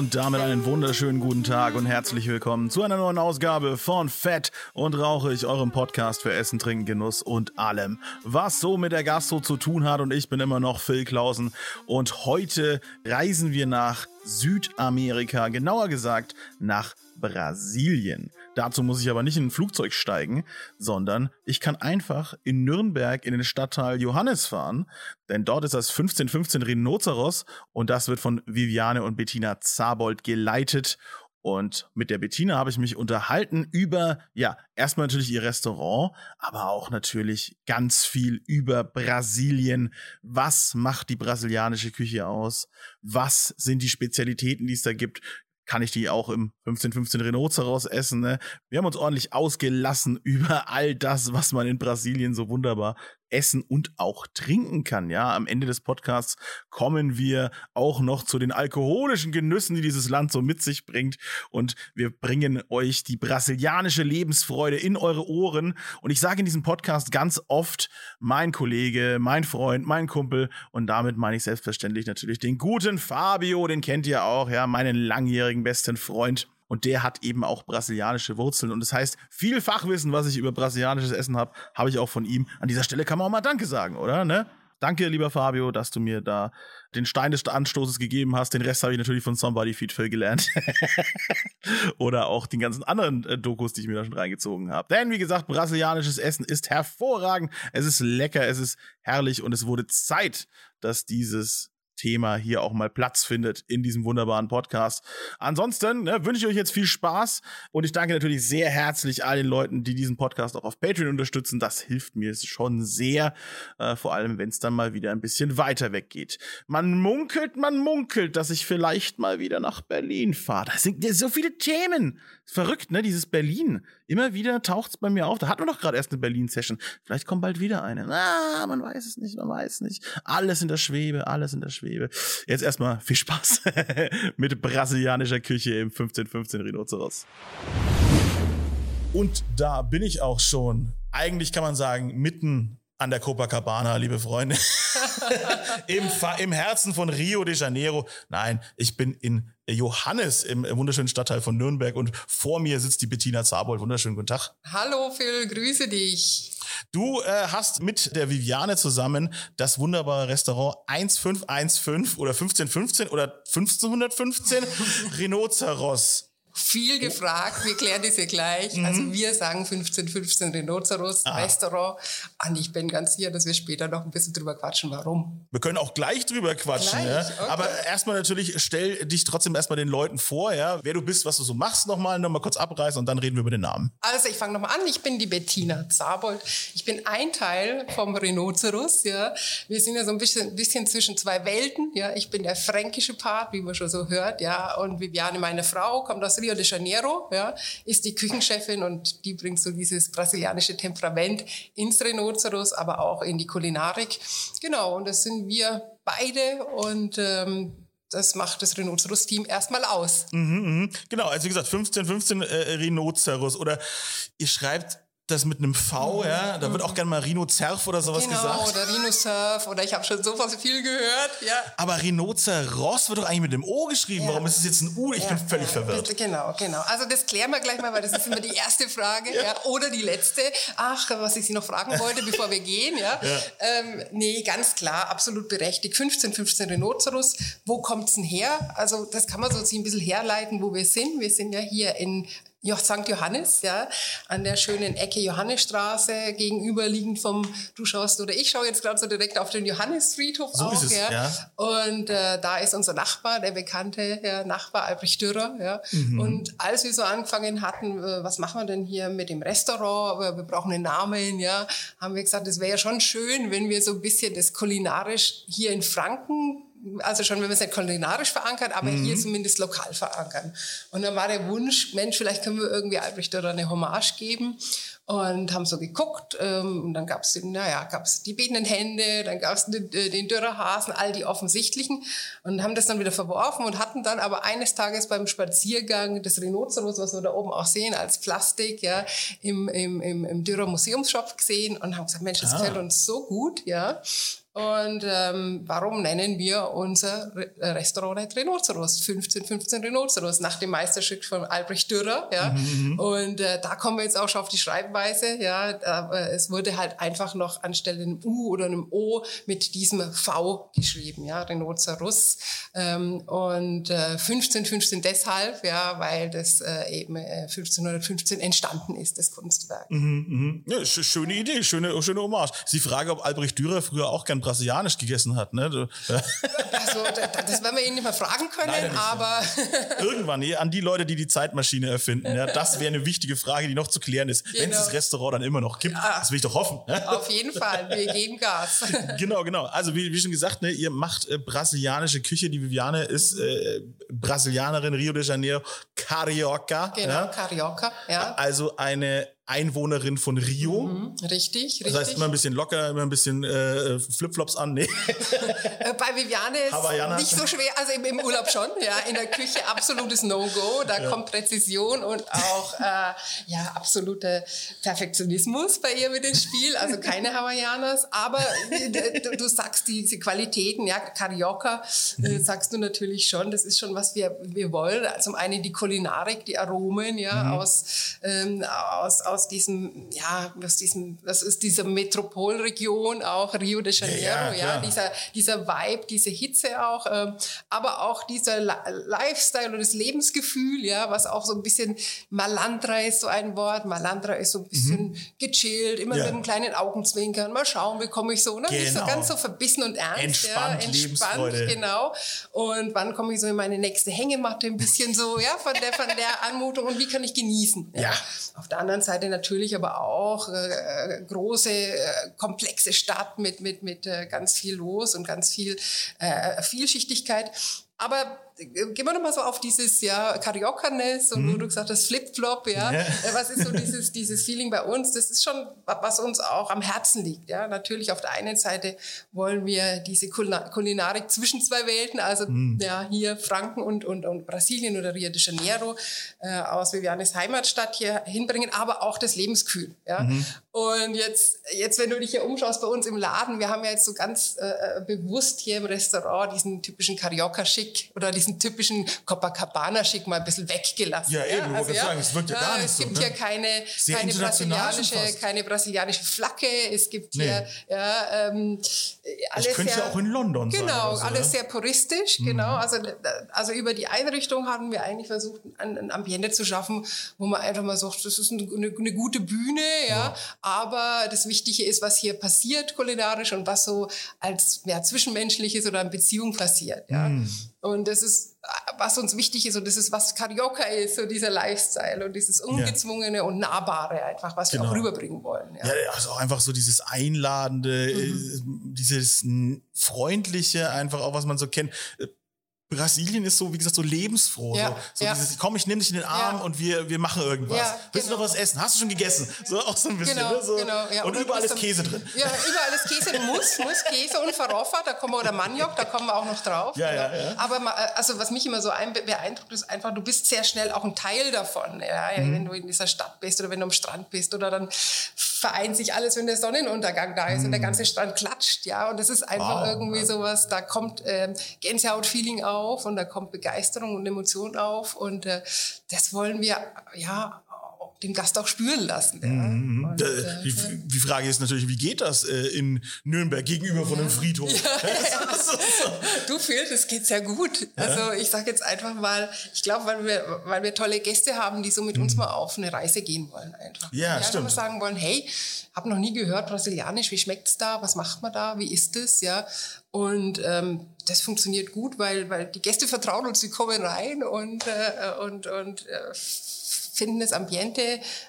Und damit einen wunderschönen guten Tag und herzlich willkommen zu einer neuen Ausgabe von Fett und Rauchig, eurem Podcast für Essen, Trinken, Genuss und allem, was so mit der Gastro zu tun hat. Und ich bin immer noch Phil Klausen und heute reisen wir nach Südamerika, genauer gesagt nach Brasilien. Dazu muss ich aber nicht in ein Flugzeug steigen, sondern ich kann einfach in Nürnberg in den Stadtteil Johannes fahren, denn dort ist das 1515 Rhinoceros und das wird von Viviane und Bettina Zabold geleitet. Und mit der Bettina habe ich mich unterhalten über, ja, erstmal natürlich ihr Restaurant, aber auch natürlich ganz viel über Brasilien. Was macht die brasilianische Küche aus? Was sind die Spezialitäten, die es da gibt? Kann ich die auch im 1515 Rhinoceros essen. Ne? Wir haben uns ordentlich ausgelassen über all das, was man in Brasilien so wunderbar essen und auch trinken kann. Ja, am Ende des Podcasts kommen wir auch noch zu den alkoholischen Genüssen, die dieses Land so mit sich bringt. Und wir bringen euch die brasilianische Lebensfreude in eure Ohren. Und ich sage in diesem Podcast ganz oft mein Kollege, mein Freund, mein Kumpel. Und damit meine ich selbstverständlich natürlich den guten Fabio, den kennt ihr auch, ja, meinen langjährigen besten Freund. Und der hat eben auch brasilianische Wurzeln. Und das heißt, viel Fachwissen, was ich über brasilianisches Essen habe, habe ich auch von ihm. An dieser Stelle kann man auch mal Danke sagen, oder? Ne? Danke, lieber Fabio, dass du mir da den Stein des Anstoßes gegeben hast. Den Rest habe ich natürlich von Somebody Feed Phil gelernt. Oder auch den ganzen anderen äh, Dokus, die ich mir da schon reingezogen habe. Denn wie gesagt, brasilianisches Essen ist hervorragend. Es ist lecker, es ist herrlich und es wurde Zeit, dass dieses Thema hier auch mal Platz findet in diesem wunderbaren Podcast. Ansonsten ne, wünsche ich euch jetzt viel Spaß und ich danke natürlich sehr herzlich all den Leuten, die diesen Podcast auch auf Patreon unterstützen. Das hilft mir schon sehr, äh, vor allem wenn es dann mal wieder ein bisschen weiter weggeht. Man munkelt, man munkelt, dass ich vielleicht mal wieder nach Berlin fahre. Da sind so viele Themen. Verrückt, ne? Dieses Berlin. Immer wieder taucht es bei mir auf. Da hatten wir doch gerade erst eine Berlin-Session. Vielleicht kommt bald wieder eine. Ah, man weiß es nicht, man weiß es nicht. Alles in der Schwebe, alles in der Schwebe. Jetzt erstmal viel Spaß mit brasilianischer Küche im 1515 Rhinoceros. Und da bin ich auch schon. Eigentlich kann man sagen, mitten an der Copacabana, liebe Freunde. Im, Im Herzen von Rio de Janeiro. Nein, ich bin in Johannes im wunderschönen Stadtteil von Nürnberg und vor mir sitzt die Bettina Zabold. Wunderschönen guten Tag. Hallo Phil, grüße dich. Du äh, hast mit der Viviane zusammen das wunderbare Restaurant 1515 oder 1515 oder 1515 Rhinoceros viel gefragt, wir klären das ja gleich. Mhm. Also wir sagen 1515 Rhinoceros Aha. Restaurant. Und ich bin ganz sicher, dass wir später noch ein bisschen drüber quatschen, warum. Wir können auch gleich drüber quatschen, gleich? ja. Okay. Aber erstmal natürlich, stell dich trotzdem erstmal den Leuten vor, ja, wer du bist, was du so machst, nochmal, nochmal kurz abreißen und dann reden wir über den Namen. Also ich fange nochmal an. Ich bin die Bettina Zabold. Ich bin ein Teil vom Rhinoceros, ja. Wir sind ja so ein bisschen, bisschen zwischen zwei Welten, ja. Ich bin der fränkische Part, wie man schon so hört, ja. Und Viviane, meine Frau, kommt aus Rio de Janeiro, ja, ist die Küchenchefin und die bringt so dieses brasilianische Temperament ins Rhinoceros, aber auch in die Kulinarik. Genau, und das sind wir beide und ähm, das macht das Rhinoceros-Team erstmal aus. Mhm, mh. Genau, also wie gesagt, 15, 15 äh, Rhinoceros oder ihr schreibt das mit einem V, ja, da wird auch gerne mal Rhino-Zerf oder sowas genau, gesagt. Genau, oder Rhino-Surf oder ich habe schon so viel gehört, ja. Aber Rhinoceros wird doch eigentlich mit dem O geschrieben. Ja. Warum ist es jetzt ein U? Ich ja, bin völlig ja. verwirrt. Genau, genau. Also das klären wir gleich mal, weil das ist immer die erste Frage, ja. Oder die letzte. Ach, was ich Sie noch fragen wollte, bevor wir gehen, ja. Ähm, nee, ganz klar, absolut berechtigt. 15, 15 Rhinoceros. Wo kommt's denn her? Also das kann man so ein bisschen herleiten, wo wir sind. Wir sind ja hier in St. Johannes, ja, an der schönen Ecke Johannesstraße, gegenüberliegend vom, du schaust oder ich schaue jetzt gerade so direkt auf den Johannesfriedhof so auch, es, ja. ja. Und äh, da ist unser Nachbar, der bekannte ja, Nachbar Albrecht Dürrer, ja. Mhm. Und als wir so angefangen hatten, äh, was machen wir denn hier mit dem Restaurant, wir brauchen einen Namen, ja, haben wir gesagt, es wäre ja schon schön, wenn wir so ein bisschen das kulinarisch hier in Franken also schon, wenn wir es nicht kulinarisch verankern, aber mhm. hier zumindest lokal verankern. Und dann war der Wunsch, Mensch, vielleicht können wir irgendwie Albrecht oder eine Hommage geben. und haben so geguckt. Ähm, und dann gab es naja, gab's die betenden Hände, dann gab es den, äh, den Dürerhasen, all die offensichtlichen und haben das dann wieder verworfen und hatten dann aber eines Tages beim Spaziergang das Rhinoceros, was wir da oben auch sehen, als Plastik, ja, im, im, im, im Dürer Museumsshop gesehen und haben gesagt, Mensch, das ah. gefällt uns so gut, ja. Und ähm, warum nennen wir unser Re äh, Restaurant nicht Rhinoceros? 15, 15 Rhinoceros nach dem Meisterstück von Albrecht Dürer. Ja? Mhm, mhm. und äh, da kommen wir jetzt auch schon auf die Schreibweise. Ja? Aber es wurde halt einfach noch anstelle einem U oder einem O mit diesem V geschrieben, ja? Rhinoceros. Ähm, und äh, 15, 15 deshalb, ja, weil das äh, eben äh, 1515 entstanden ist, das Kunstwerk. Mhm, mh. ja, schöne Idee, schöne, schöne Hommage. Sie frage, ob Albrecht Dürer früher auch gern brasilianisch gegessen hat. Ne? Also, das werden wir ihn nicht mehr fragen können, aber. Irgendwann, an die Leute, die die Zeitmaschine erfinden. Ja, das wäre eine wichtige Frage, die noch zu klären ist. Genau. Wenn es das Restaurant dann immer noch gibt. Ja. Das will ich doch hoffen. Auf jeden Fall, wir geben Gas. Genau, genau. Also, wie, wie schon gesagt, ne, ihr macht äh, brasilianische Küche. Die Viviane ist äh, Brasilianerin, Rio de Janeiro, Carioca. Genau, ja? Carioca, ja. Also eine Einwohnerin von Rio. Mhm, richtig, richtig. Das heißt immer ein bisschen locker, immer ein bisschen äh, Flipflops an. Nee. Äh, bei Viviane ist Havaiana. nicht so schwer, also im, im, Urlaub schon, ja. In der Küche absolutes No-Go. Da ja. kommt Präzision und auch äh, ja, absoluter Perfektionismus bei ihr mit dem Spiel. Also keine Hawaiianas. Aber äh, du, du, sagst diese Qualitäten, ja, Carioca, äh, mhm. sagst du natürlich schon. Das ist schon, was wir, wir wollen. Zum einen die Kulinarik, die Aromen, ja, mhm. aus, ähm, aus, aus aus diesem, ja, aus diesem, das ist diese Metropolregion, auch Rio de Janeiro, ja, ja, ja dieser, dieser Vibe, diese Hitze auch, ähm, aber auch dieser Lifestyle und das Lebensgefühl, ja, was auch so ein bisschen Malandra ist so ein Wort. Malandra ist so ein bisschen mhm. gechillt, immer ja. mit einem kleinen Augenzwinkern. Mal schauen, wie komme ich so, ne? Genau. Nicht so ganz so verbissen und ernst, entspannt, ja, entspannt, genau. Und wann komme ich so in meine nächste Hängematte, ein bisschen so, ja, von der, von der Anmutung und wie kann ich genießen? Ja. Auf der anderen Seite natürlich aber auch äh, große, äh, komplexe Stadt mit, mit, mit äh, ganz viel los und ganz viel äh, Vielschichtigkeit. Aber gehen wir nochmal so auf dieses ja Carioca-ness und mhm. wo du gesagt hast Flip-Flop, ja. ja. Äh, was ist so dieses, dieses Feeling bei uns? Das ist schon, was uns auch am Herzen liegt, ja. Natürlich auf der einen Seite wollen wir diese Kulinarik zwischen zwei Welten, also mhm. ja hier Franken und, und, und Brasilien oder Rio de Janeiro äh, aus Vivianes Heimatstadt hier hinbringen, aber auch das Lebensgefühl, ja. Mhm. Und jetzt, jetzt, wenn du dich hier umschaust bei uns im Laden, wir haben ja jetzt so ganz äh, äh bewusst hier im Restaurant diesen typischen Carioca-Schick oder diesen diesen typischen Copacabana-Schick mal ein bisschen weggelassen. Ja, eben, also, ja, sagen, es wirkt ja, ja gar nicht Es gibt so, ne? hier keine, keine, brasilianische, keine brasilianische Flagge, es gibt nee. hier ja, ähm, alles das könnte ja auch in London genau, sein. Genau, alles ne? sehr puristisch, mhm. genau. Also, also über die Einrichtung haben wir eigentlich versucht, ein, ein Ambiente zu schaffen, wo man einfach mal sagt, das ist eine, eine gute Bühne, ja, ja, aber das Wichtige ist, was hier passiert kulinarisch und was so als ja, zwischenmenschliches oder in Beziehung passiert, ja. Mhm. Und das ist, was uns wichtig ist und das ist, was Carioca ist, so dieser Lifestyle und dieses Ungezwungene ja. und Nahbare einfach, was genau. wir auch genau. rüberbringen wollen. Ja. ja, also auch einfach so dieses Einladende, mhm. dieses Freundliche, einfach auch, was man so kennt. Brasilien ist so, wie gesagt, so lebensfroh. Ja, so, so ja. dieses, komm, ich nehme dich in den Arm ja. und wir, wir machen irgendwas. Ja, Willst genau. du noch was essen? Hast du schon gegessen? So auch so ein bisschen. Genau, ne? so. genau, ja. Und, und überall ist Käse drin. Ja, überall ist Käse, muss, muss Käse und Faroffa, da kommen wir, oder Maniok, da kommen wir auch noch drauf. Ja, ja, ja. Aber also was mich immer so beeindruckt, ist einfach, du bist sehr schnell auch ein Teil davon. Ja, mhm. Wenn du in dieser Stadt bist oder wenn du am Strand bist oder dann vereint sich alles, wenn der Sonnenuntergang da ist mhm. und der mhm. ganze Strand klatscht. Ja, und das ist einfach wow. irgendwie sowas, da kommt ähm, Gänsehaut-Feeling auf und da kommt Begeisterung und Emotion auf und äh, das wollen wir ja den Gast auch spüren lassen. Ja. Mhm. Und, äh, die, die, Frage ist natürlich, wie geht das äh, in Nürnberg gegenüber von einem Friedhof? Ja, du fühlst, es geht sehr gut. Also ich sage jetzt einfach mal, ich glaube, weil wir, weil wir tolle Gäste haben, die so mit mhm. uns mal auf eine Reise gehen wollen einfach. Ja, ja stimmt. Mal sagen wollen, hey, habe noch nie gehört brasilianisch, wie schmeckt's da, was macht man da, wie ist es, ja? Und ähm, das funktioniert gut, weil, weil die Gäste vertrauen uns, sie kommen rein und, äh, und, und äh, finden das Ambiente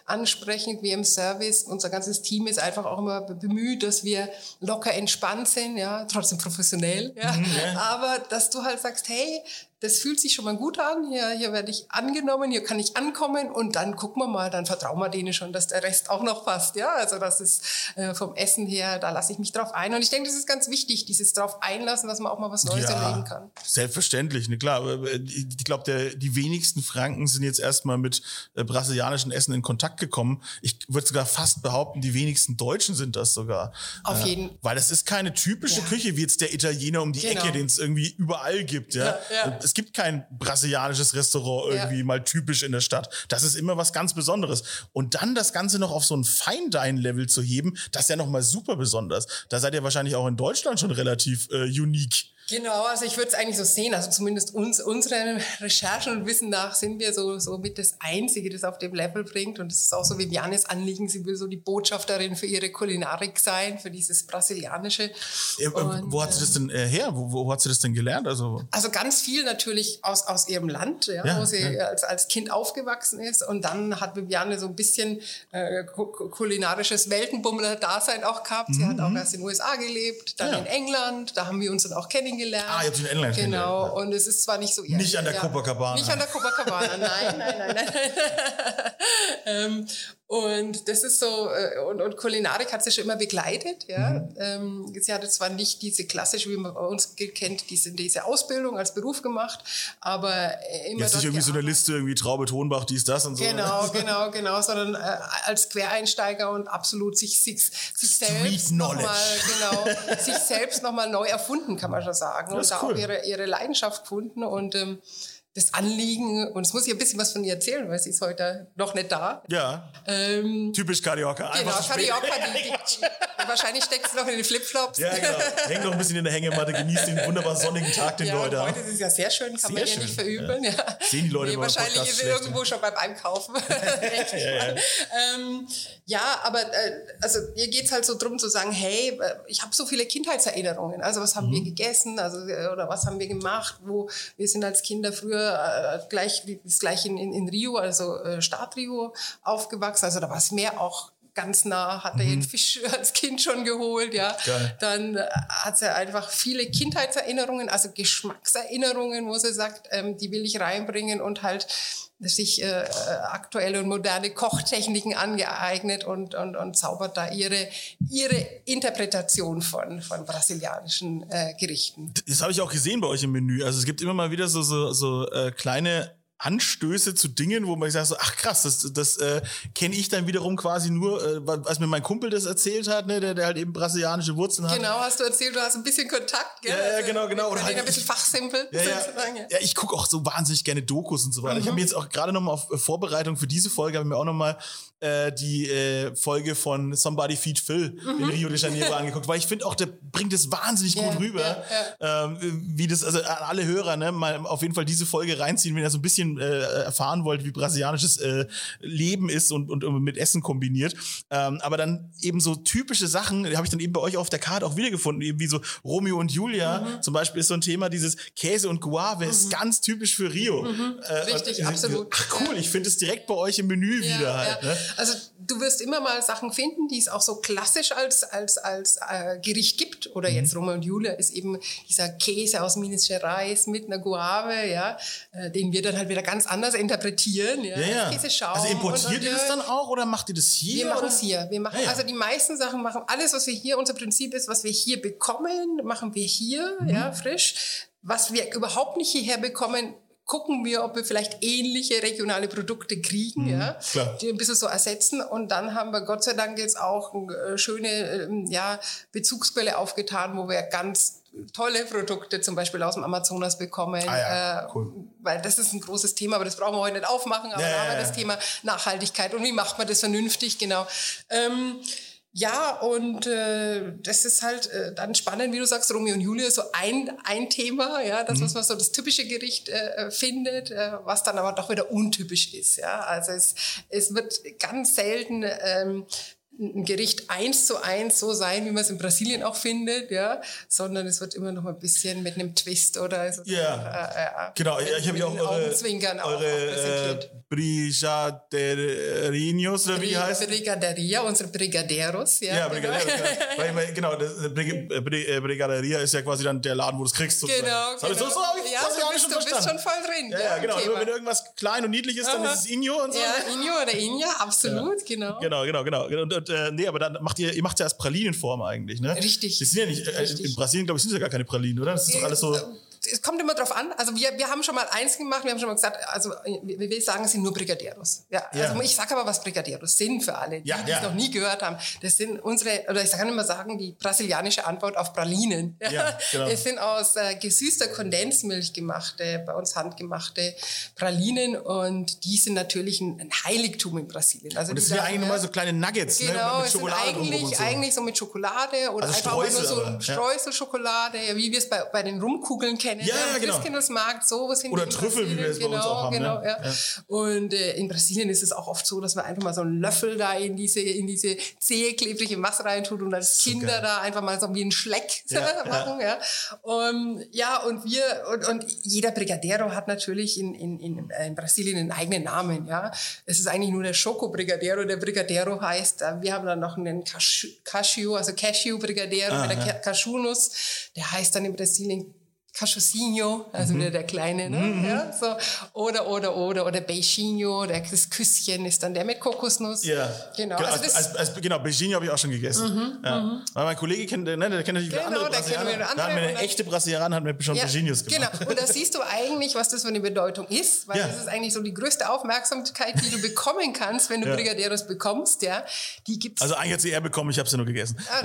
ansprechend, wir im Service. Unser ganzes Team ist einfach auch immer bemüht, dass wir locker entspannt sind, ja, trotzdem professionell, ja. Mhm, ja. Aber dass du halt sagst, hey, das fühlt sich schon mal gut an. Hier, hier werde ich angenommen, hier kann ich ankommen und dann gucken wir mal, dann vertrauen wir denen schon, dass der Rest auch noch passt. Ja, also das ist äh, vom Essen her, da lasse ich mich drauf ein. Und ich denke, das ist ganz wichtig, dieses drauf einlassen, dass man auch mal was Neues ja, erleben kann. Selbstverständlich, ne, klar. Ich glaube, die wenigsten Franken sind jetzt erstmal mit äh, brasilianischen Essen in Kontakt gekommen. Ich würde sogar fast behaupten, die wenigsten Deutschen sind das sogar. Auf jeden. Fall. weil das ist keine typische ja. Küche wie jetzt der Italiener um die genau. Ecke, den es irgendwie überall gibt. Ja? ja es gibt kein brasilianisches Restaurant irgendwie ja. mal typisch in der Stadt. Das ist immer was ganz Besonderes. Und dann das Ganze noch auf so ein Fine-Dine-Level zu heben, das ist ja nochmal super besonders. Da seid ihr wahrscheinlich auch in Deutschland schon relativ äh, unique. Genau, also ich würde es eigentlich so sehen, also zumindest uns, unsere Recherchen und Wissen nach sind wir so, so mit das Einzige, das auf dem Level bringt und es ist auch so Vivianes Anliegen, sie will so die Botschafterin für ihre Kulinarik sein, für dieses Brasilianische. Ja, und, wo hat sie das denn äh, her? Wo, wo hat sie das denn gelernt? Also, also ganz viel natürlich aus, aus ihrem Land, ja, ja wo sie als, als Kind aufgewachsen ist und dann hat Viviane so ein bisschen äh, kulinarisches Weltenbummler-Dasein auch gehabt. Sie mhm. hat auch erst in den USA gelebt, dann in England, da haben wir uns dann auch kennengelernt kennengelernt. Ah, jetzt in England Genau, und es ist zwar nicht so... Nicht an der ja, Copacabana. Nicht an der Copacabana, nein, nein, nein, nein. ähm, und das ist so, äh, und, und Kulinarik hat sie schon immer begleitet. Ja. Mhm. Ähm, sie hatte zwar nicht diese klassische, wie man bei uns kennt, diese, diese Ausbildung als Beruf gemacht, aber immer. Jetzt nicht irgendwie so eine Liste, irgendwie Traube, Tonbach, dies, das und so. Genau, genau, genau, sondern äh, als Quereinsteiger und absolut sich, sich, sich selbst nochmal, genau, sich selbst nochmal neu erfunden, kann man schon sagen. Und da cool. auch ihre, ihre Leidenschaft gefunden und ähm, das Anliegen, und es muss ich ein bisschen was von ihr erzählen, weil sie ist heute noch nicht da. Ja. Ähm, Typisch Carioca. Genau, Carioca, die, die, wahrscheinlich steckt sie noch in den Flipflops. Ja, genau. Hängt noch ein bisschen in der Hängematte, genießt den wunderbar sonnigen Tag, den ja, wir heute haben. Heute ist es ja sehr schön, kann sehr man ja nicht verübeln. Ja. Ja. Sehen die Leute nee, Wahrscheinlich ist sie irgendwo schon beim Einkaufen. Ähm, ja, aber äh, also ihr geht es halt so drum zu sagen, hey, äh, ich habe so viele Kindheitserinnerungen. Also was haben mhm. wir gegessen, also äh, oder was haben wir gemacht, wo wir sind als Kinder früher äh, gleich, ist gleich in, in, in Rio, also äh, Start Rio aufgewachsen. Also da war es mehr auch ganz nah, hat er mhm. den Fisch als Kind schon geholt, ja. Geil. Dann äh, hat sie einfach viele Kindheitserinnerungen, also Geschmackserinnerungen, wo sie sagt, ähm, die will ich reinbringen und halt sich äh, aktuelle und moderne Kochtechniken angeeignet und, und, und zaubert da ihre, ihre Interpretation von, von brasilianischen äh, Gerichten. Das habe ich auch gesehen bei euch im Menü. Also es gibt immer mal wieder so, so, so äh, kleine Anstöße zu Dingen, wo man sagt so, ach krass, das, das äh, kenne ich dann wiederum quasi nur, äh, was mir mein Kumpel das erzählt hat, ne, der, der halt eben brasilianische Wurzeln hat. Genau, hast du erzählt, du hast ein bisschen Kontakt, gell? Ja, ja genau, genau. Oder halt ein bisschen fachsimpel. Ja, ja. ja ich gucke auch so wahnsinnig gerne Dokus und so weiter. Mhm. Ich habe mir jetzt auch gerade nochmal auf äh, Vorbereitung für diese Folge, habe mir auch nochmal äh, die äh, Folge von Somebody Feed Phil mhm. in Rio de Janeiro angeguckt, weil ich finde auch, der bringt es wahnsinnig yeah, gut rüber, yeah, yeah. Ähm, wie das, also an alle Hörer, ne, mal auf jeden Fall diese Folge reinziehen, wenn ihr so ein bisschen äh, erfahren wollt, wie brasilianisches äh, Leben ist und, und, und mit Essen kombiniert. Ähm, aber dann eben so typische Sachen, die habe ich dann eben bei euch auf der Karte auch wiedergefunden, eben wie so Romeo und Julia mhm. zum Beispiel ist so ein Thema, dieses Käse und Guave mhm. ist ganz typisch für Rio. Mhm. Äh, Richtig, absolut. Ach cool, ich finde es direkt bei euch im Menü wieder halt. Ne? Also du wirst immer mal Sachen finden, die es auch so klassisch als, als, als äh, Gericht gibt. Oder mhm. jetzt Roma und Julia ist eben dieser Käse aus Minas Gerais mit einer Guave, ja, äh, den wir dann halt wieder ganz anders interpretieren. Ja, ja, ja. Also importiert ihr das dann auch oder macht ihr das hier? Wir machen es hier. Wir machen, ja, Also die meisten Sachen machen, alles, was wir hier, unser Prinzip ist, was wir hier bekommen, machen wir hier, mhm. ja, frisch. Was wir überhaupt nicht hierher bekommen, gucken wir, ob wir vielleicht ähnliche regionale Produkte kriegen, mhm, ja, klar. die ein bisschen so ersetzen. Und dann haben wir Gott sei Dank jetzt auch äh, schöne ähm, ja, Bezugsquelle aufgetan, wo wir ganz tolle Produkte zum Beispiel aus dem Amazonas bekommen, ah ja, äh, cool. weil das ist ein großes Thema, aber das brauchen wir heute nicht aufmachen, aber ja, da haben wir das Thema Nachhaltigkeit und wie macht man das vernünftig, genau. Ähm, ja, und äh, das ist halt äh, dann spannend, wie du sagst, Romeo und Julia, so ein, ein Thema, ja, das, mhm. was man so das typische Gericht äh, findet, äh, was dann aber doch wieder untypisch ist. Ja, also es, es wird ganz selten ähm, ein Gericht eins zu eins so sein, wie man es in Brasilien auch findet, ja, sondern es wird immer noch ein bisschen mit einem Twist oder so. Ja, äh, äh, genau. Ich habe ja auch eure, eure äh, Brigaderinos oder wie heißt Brigaderia, unsere Brigaderos, ja. Ja, Brigaderos, genau. genau, das, Brigaderia ist ja quasi dann der Laden, wo du es kriegst. Sozusagen. Genau, genau. So, so habe ich, ja, so bist, du bist schon voll drin. Ja, ja genau. Nur wenn irgendwas klein und niedlich ist, dann ist es Inyo und so. Ja, Inyo oder Inja, absolut, ja. genau. Genau, genau, genau. Und, und, äh, nee, aber dann macht ihr, ihr macht ja als Pralinenform eigentlich, ne? Richtig. Das sind ja nicht, äh, in Brasilien, glaube ich, sind ja gar keine Pralinen, oder? Das ist doch alles so es kommt immer drauf an. Also wir, wir haben schon mal eins gemacht, wir haben schon mal gesagt, also wir, sagen, es sind nur Brigadieros. Ja, ja. Also ich sage aber, was Brigadieros sind für alle, die, ja, die es noch nie gehört haben. Das sind unsere, oder ich kann immer sagen, die brasilianische Antwort auf Pralinen. Ja, genau. Es sind aus äh, gesüßter Kondensmilch gemachte, bei uns handgemachte Pralinen und die sind natürlich ein, ein Heiligtum in Brasilien. Also und das sind ja eigentlich nur mal so kleine Nuggets, ne, genau, ne? mit Schokolade eigentlich, so. eigentlich so mit Schokolade oder also einfach Streusel, nur so ein Streuselschokolade, wie wir es bei, bei den Rumkugeln kennen kennen. Ja, ja, genau. Christkindlesmarkt, so sind Oder Trüffel, wie wir es genau, bei uns auch haben. Genau, ne? ja. ja. Und äh, in Brasilien ist es auch oft so, dass man einfach mal so einen Löffel da in diese, in diese zähe, klebrige Masse reintut und als Kinder geil. da einfach mal so wie einen Schleck ja, machen. Ja. Und, ja, und wir, und, und jeder Brigadero hat natürlich in, in, in, in Brasilien einen eigenen Namen. Ja. Es ist eigentlich nur der Schoko Brigadero. Der Brigadero heißt, äh, wir haben dann noch einen Cashew, also Cashew Brigadero ah, mit der. Cashew-Nuss. Der heißt dann in Brasilien Cachosinho, also mhm. wieder der Kleine, ne? Mhm. ja, so. oder, oder, oder, oder Beijinho, das Küsschen ist dann der mit Kokosnuss. Ja, genau. genau also als, als, genau, Beijinho habe ich auch schon gegessen. Mhm. Ja. Mhm. Weil mein Kollege kennt, ne, der kennt natürlich genau, andere Brasilianer. Der andere, da eine echte Brasilianer, hat mir schon ja, Beijinhos gemacht. Genau, und da siehst du eigentlich, was das für eine Bedeutung ist, weil ja. das ist eigentlich so die größte Aufmerksamkeit, die du bekommen kannst, wenn du ja. Brigadeiros bekommst, ja. Die gibt's. Also eigentlich hat sie eher bekommen, ich habe sie nur gegessen. Ah,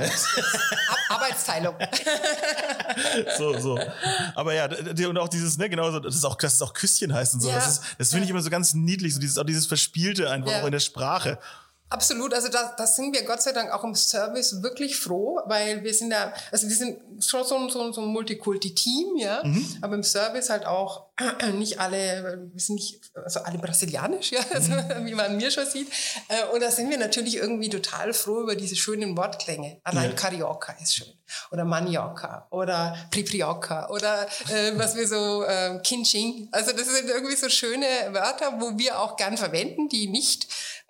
Arbeitsteilung. so, so. Aber ja, und auch dieses, ne, genau so, das ist auch, dass es auch Küsschen heißt und so. Ja. Das, ist, das finde ich immer so ganz niedlich, so dieses, auch dieses Verspielte einfach ja. auch in der Sprache. Absolut, also da, da sind wir Gott sei Dank auch im Service wirklich froh, weil wir sind da, also wir sind schon so ein, so so ein Multikulti-Team, ja, mhm. aber im Service halt auch nicht alle, wir sind nicht, also alle brasilianisch, ja, also, mhm. wie man mir schon sieht. Äh, und da sind wir natürlich irgendwie total froh über diese schönen Wortklänge. Allein ja. Carioca ist schön. Oder Manioca oder Priprioca oder äh, was wir so äh, Kinching. Also das sind irgendwie so schöne Wörter, wo wir auch gern verwenden, die nicht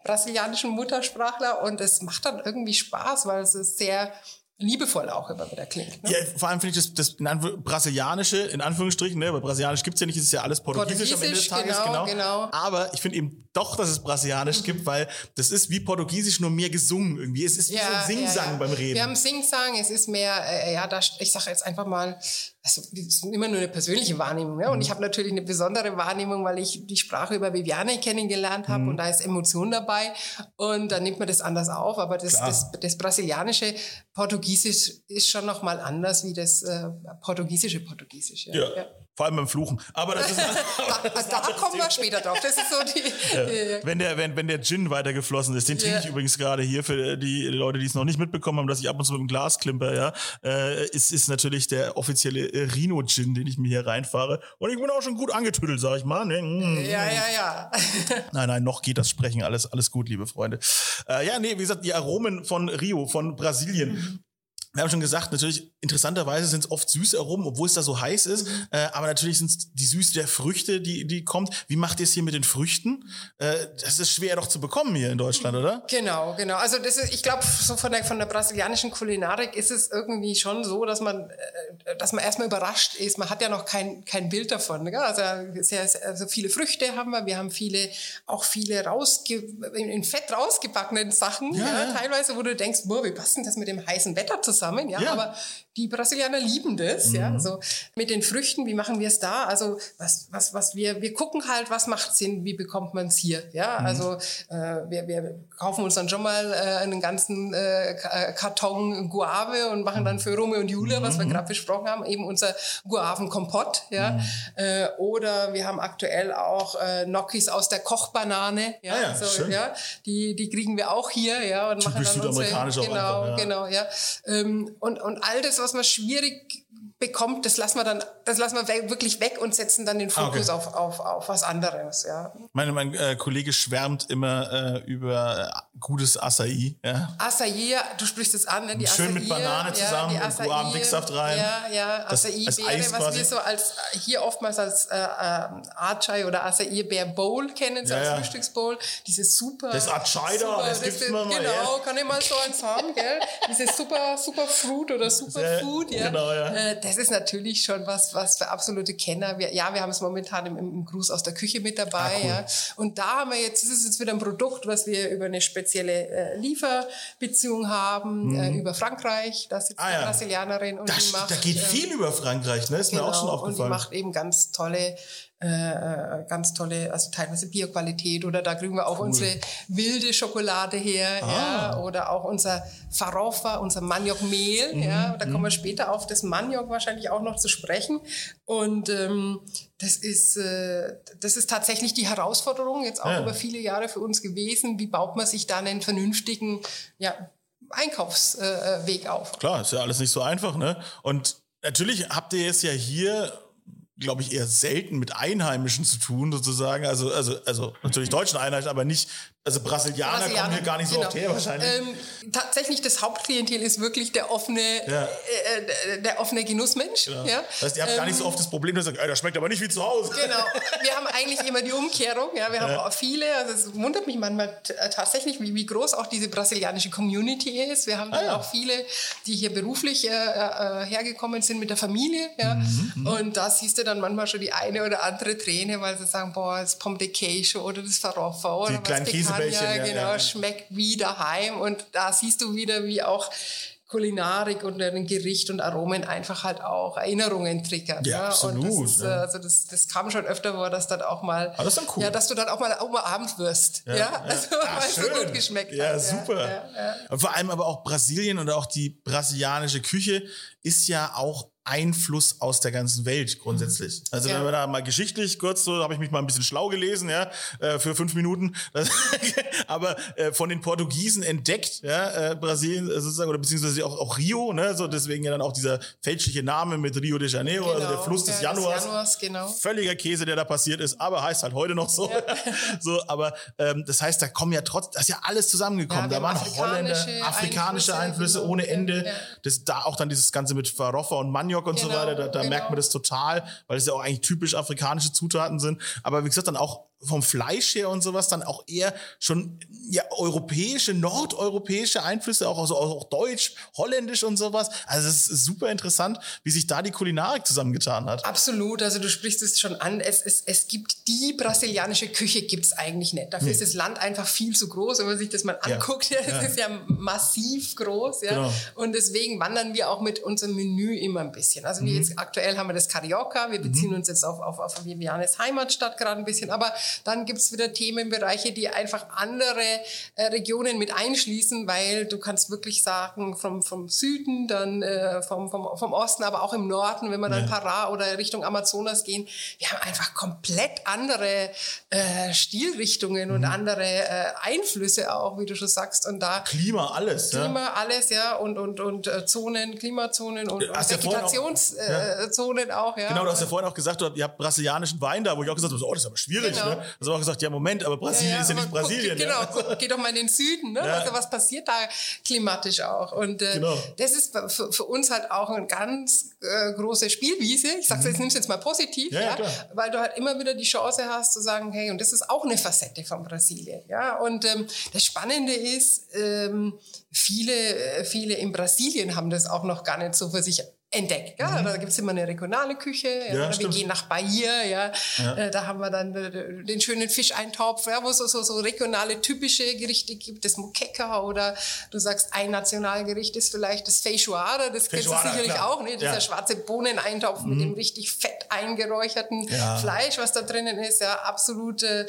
brasilianischen Muttersprachler und es macht dann irgendwie Spaß, weil es ist sehr liebevoll auch immer wieder klingt. Ne? Ja, vor allem finde ich das, das in brasilianische, in Anführungsstrichen, ne, weil brasilianisch gibt's ja nicht, es ist ja alles portugiesisch, am Ende des Tages, genau. genau. genau. Aber ich finde eben doch, dass es brasilianisch mhm. gibt, weil das ist wie portugiesisch nur mehr gesungen irgendwie. Es ist wie ja, so ein Singsang ja, ja. beim Reden. Wir haben Singsang, es ist mehr, äh, ja, da, ich sage jetzt einfach mal, also das ist immer nur eine persönliche Wahrnehmung. Ja? Und ich mhm. habe natürlich eine besondere Wahrnehmung, weil ich die Sprache über Viviane kennengelernt habe mhm. und da ist Emotion dabei und dann nimmt man das anders auf. Aber das, das, das brasilianische Portugiesisch ist schon noch mal anders wie das äh, portugiesische Portugiesisch. Ja. ja. ja. Vor allem beim Fluchen. Aber das ist. da, da kommen wir später drauf. Das ist so die. Ja. Wenn, der, wenn, wenn der Gin weitergeflossen ist, den trinke ich übrigens gerade hier für die Leute, die es noch nicht mitbekommen haben, dass ich ab und zu mit dem Glas klimper, ja. Äh, ist, ist natürlich der offizielle Rino Gin, den ich mir hier reinfahre. Und ich bin auch schon gut angetüdelt, sag ich mal. Ne? Mm. Ja, ja, ja. nein, nein, noch geht das Sprechen. Alles, alles gut, liebe Freunde. Äh, ja, nee, wie gesagt, die Aromen von Rio, von Brasilien. Mhm wir haben schon gesagt, natürlich, interessanterweise sind es oft süße Aromen, obwohl es da so heiß ist. Mhm. Äh, aber natürlich sind es die Süße der Früchte, die, die kommt. Wie macht ihr es hier mit den Früchten? Äh, das ist schwer doch zu bekommen hier in Deutschland, oder? Genau, genau. Also das ist, ich glaube, so von der, von der brasilianischen Kulinarik ist es irgendwie schon so, dass man, äh, dass man erstmal überrascht ist. Man hat ja noch kein, kein Bild davon. Gell? Also, sehr, also viele Früchte haben wir. Wir haben viele, auch viele rausge in Fett rausgebackenen Sachen, ja, ja, teilweise, wo du denkst, boah, wie passt denn das mit dem heißen Wetter zusammen? Zusammen, ja, ja. aber die Brasilianer lieben das, mhm. ja. Also mit den Früchten, wie machen wir es da? Also was, was, was wir, wir gucken halt, was macht Sinn, wie bekommt man es hier, ja. Mhm. Also äh, wir, wir kaufen uns dann schon mal äh, einen ganzen äh, äh Karton Guave und machen dann für Romeo und Julia, mhm. was wir mhm. gerade besprochen haben, eben unser Guavenkompott, ja. Mhm. Äh, oder wir haben aktuell auch äh, Gnocchis aus der Kochbanane, ja. Ah ja, so, ja die, die kriegen wir auch hier, ja. Und Typisch machen dann unsere, genau, einfach, ja. genau, ja. Ähm, und, und all das, was man schwierig bekommt, das lassen wir dann, das lassen wir wirklich weg und setzen dann den Fokus ah, okay. auf, auf, auf was anderes. Ja. Meine, mein äh, Kollege schwärmt immer äh, über gutes Acai. Ja. Acai, du sprichst es an, ne? die Schön Acai, mit Banane zusammen ja, und warmen Dicksaft rein. Ja, ja, Das- Acai als Beere, Eis was quasi. wir so als hier oftmals als äh, äh, Acai oder Acai Beer Bowl kennen, so Ja, als ja. Frühstücksbowl. Dieses super. Das Acai da, super- das gibt's mir mal, Genau, ja. kann ich mal so eins haben, gell? Dieses super, super Fruit oder Superfood, ja. genau, ja. Äh, das ist natürlich schon was, was für absolute Kenner. Wir, ja, wir haben es momentan im, im Gruß aus der Küche mit dabei, Ah, cool. ja. Und da haben wir jetzt, das ist jetzt wieder ein Produkt, was wir über eine spezielle äh, Lieferbeziehung haben, äh, über Frankreich. Da sitzt Mhm. Ah, eine ja. Brasilianerin und Da, die macht. da geht ähm, viel über Frankreich, ne? Ist mir auch schon Genau, und die aufgefallen. macht eben ganz tolle, äh, äh, ganz tolle, also teilweise Bioqualität oder da kriegen wir auch unsere wilde Schokolade her, Ah. ja, oder auch unser Faroffa, unser Maniokmehl, Mhm, ja, und da kommen wir später auf das Maniok wahrscheinlich auch noch zu sprechen und ähm, das ist, äh, das ist tatsächlich die Herausforderung jetzt auch Ja. über viele Jahre für uns gewesen. Wie baut man sich da einen vernünftigen, ja, Einkaufsweg auf? Klar, ist ja alles nicht so einfach, ne? Und natürlich habt ihr jetzt ja hier, glaube ich, eher selten mit Einheimischen zu tun, sozusagen. Also, also, also natürlich deutschen Einheimischen, aber nicht, also Brasilianer, kommen Brasilianer, hier gar nicht so genau. oft her wahrscheinlich. Ähm, tatsächlich, das Hauptklientel ist wirklich der offene, Ja. äh, äh, der offene Genussmensch. Ja. Ja. Das heißt, ihr habt gar nicht so Ähm, oft das Problem, dass ihr sagt, das schmeckt aber nicht wie zu Hause. Genau. Wir haben eigentlich immer die Umkehrung. Ja, wir haben auch viele. Also es wundert mich manchmal äh, tatsächlich, wie, wie groß auch diese brasilianische Community ist. Wir haben dann Ah, ja. auch viele, die hier beruflich äh, äh, hergekommen sind mit der Familie. Ja. Mhm, Und da siehst du dann manchmal schon die eine oder andere Träne, weil sie sagen, boah, das Pomme de Queijo oder das Faroffa oder was Käsebällchen, ja, genau, ja. schmeckt wie daheim. Und da siehst du wieder, wie auch Kulinarik und ein Gericht und Aromen einfach halt auch Erinnerungen triggern. Ja, absolut, Und das, ist, ja. äh, also das, das kam schon öfter vor, dass dann auch mal, Ah, das ist dann cool. ja, dass du dann auch mal umarmt wirst. Ja, Also, Ah, weil es so schön. gut geschmeckt ja, hat. super. Ja, ja, ja. Vor allem aber auch Brasilien und auch die brasilianische Küche ist ja auch Einfluss aus der ganzen Welt grundsätzlich. Also Ja. wenn wir da mal geschichtlich kurz so, habe ich mich mal ein bisschen schlau gelesen, ja, äh, für fünf Minuten. Das, aber äh, von den Portugiesen entdeckt, ja, äh, Brasilien sozusagen oder beziehungsweise auch, auch Rio, ne, so deswegen ja dann auch dieser fälschliche Name mit Rio de Janeiro, also der Genau. Fluss des Ja, Januars. Januars, genau. Völliger Käse, der da passiert ist, aber heißt halt heute noch so. so, aber ähm, das heißt, da kommen ja trotz, das ist ja alles zusammengekommen. Ja, da waren haben Holländer, afrikanische afrikanische Einflüsse, Einflüsse, genau. ohne Ende. Ja. Das da auch dann dieses Ganze mit Faroffa und Maniok und so Genau, weiter, da, da genau. merkt man das total, weil es ja auch eigentlich typisch afrikanische Zutaten sind. Aber wie gesagt, dann auch vom Fleisch her und sowas dann auch eher schon ja europäische, nordeuropäische Einflüsse, auch, also auch deutsch, holländisch und sowas. Also es ist super interessant, wie sich da die Kulinarik zusammengetan hat. Absolut, also du sprichst es schon an. Es, es, es gibt die brasilianische Küche, gibt's eigentlich nicht. Dafür ist das Land einfach viel zu groß, wenn man sich das mal anguckt. Ja. Ja. Das ist ja massiv groß. Ja. Genau. Und deswegen wandern wir auch mit unserem Menü immer ein bisschen. Also Mhm. wie jetzt aktuell haben wir das Carioca, wir beziehen uns jetzt auf, auf, auf Vivianes Heimatstadt gerade ein bisschen, aber dann gibt's wieder Themenbereiche, die einfach andere äh, Regionen mit einschließen, weil du kannst wirklich sagen, vom, vom Süden, dann äh, vom, vom, vom Osten, aber auch im Norden, wenn wir dann Pará oder Richtung Amazonas gehen, wir haben einfach komplett andere äh, Stilrichtungen Mhm. und andere äh, Einflüsse auch, wie du schon sagst. Und da Klima, alles. ja. Klima, alles, ja, und, und, und äh, Zonen, Klimazonen und, Hast und ja auch- Vegetationszonen äh, Zonen auch, ja. Genau, du hast ja vorhin auch gesagt, du habt- ihr habt brasilianischen Wein da, wo ich auch gesagt habe, oh, das ist aber schwierig. Genau. Ne? Also auch gesagt, ja, Moment, aber Brasilien ist ja nicht aber guck, Brasilien. Genau, ja. guck, geh doch mal in den Süden, ne? Ja. Also was passiert da klimatisch auch? Und äh, Genau. das ist für, für uns halt auch eine ganz äh, große Spielwiese. Ich sag's jetzt, nimm's jetzt mal positiv. Ja, ja, ja, weil du halt immer wieder die Chance hast zu sagen, hey, und das ist auch eine Facette von Brasilien, ja. Und ähm, das Spannende ist, ähm, viele, äh, viele in Brasilien haben das auch noch gar nicht so für sich entdeckt. Ja? Da gibt's immer eine regionale Küche. Ja? Mhm. Ja, Oder wir gehen nach Bahia. Ja? Äh, da haben wir dann äh, den schönen Fischeintopf, ja? wo es so, so, so regionale, typische Gerichte gibt. Das Moqueca oder du sagst, ein Nationalgericht ist vielleicht das Feijoada. Das kennst du Feijoada, sicherlich klar. auch. Ne? Dieser Ja. Mhm. schwarze Bohneneintopf mit dem richtig fett eingeräucherten Ja. Fleisch, was da drinnen ist. Ja, absolut äh,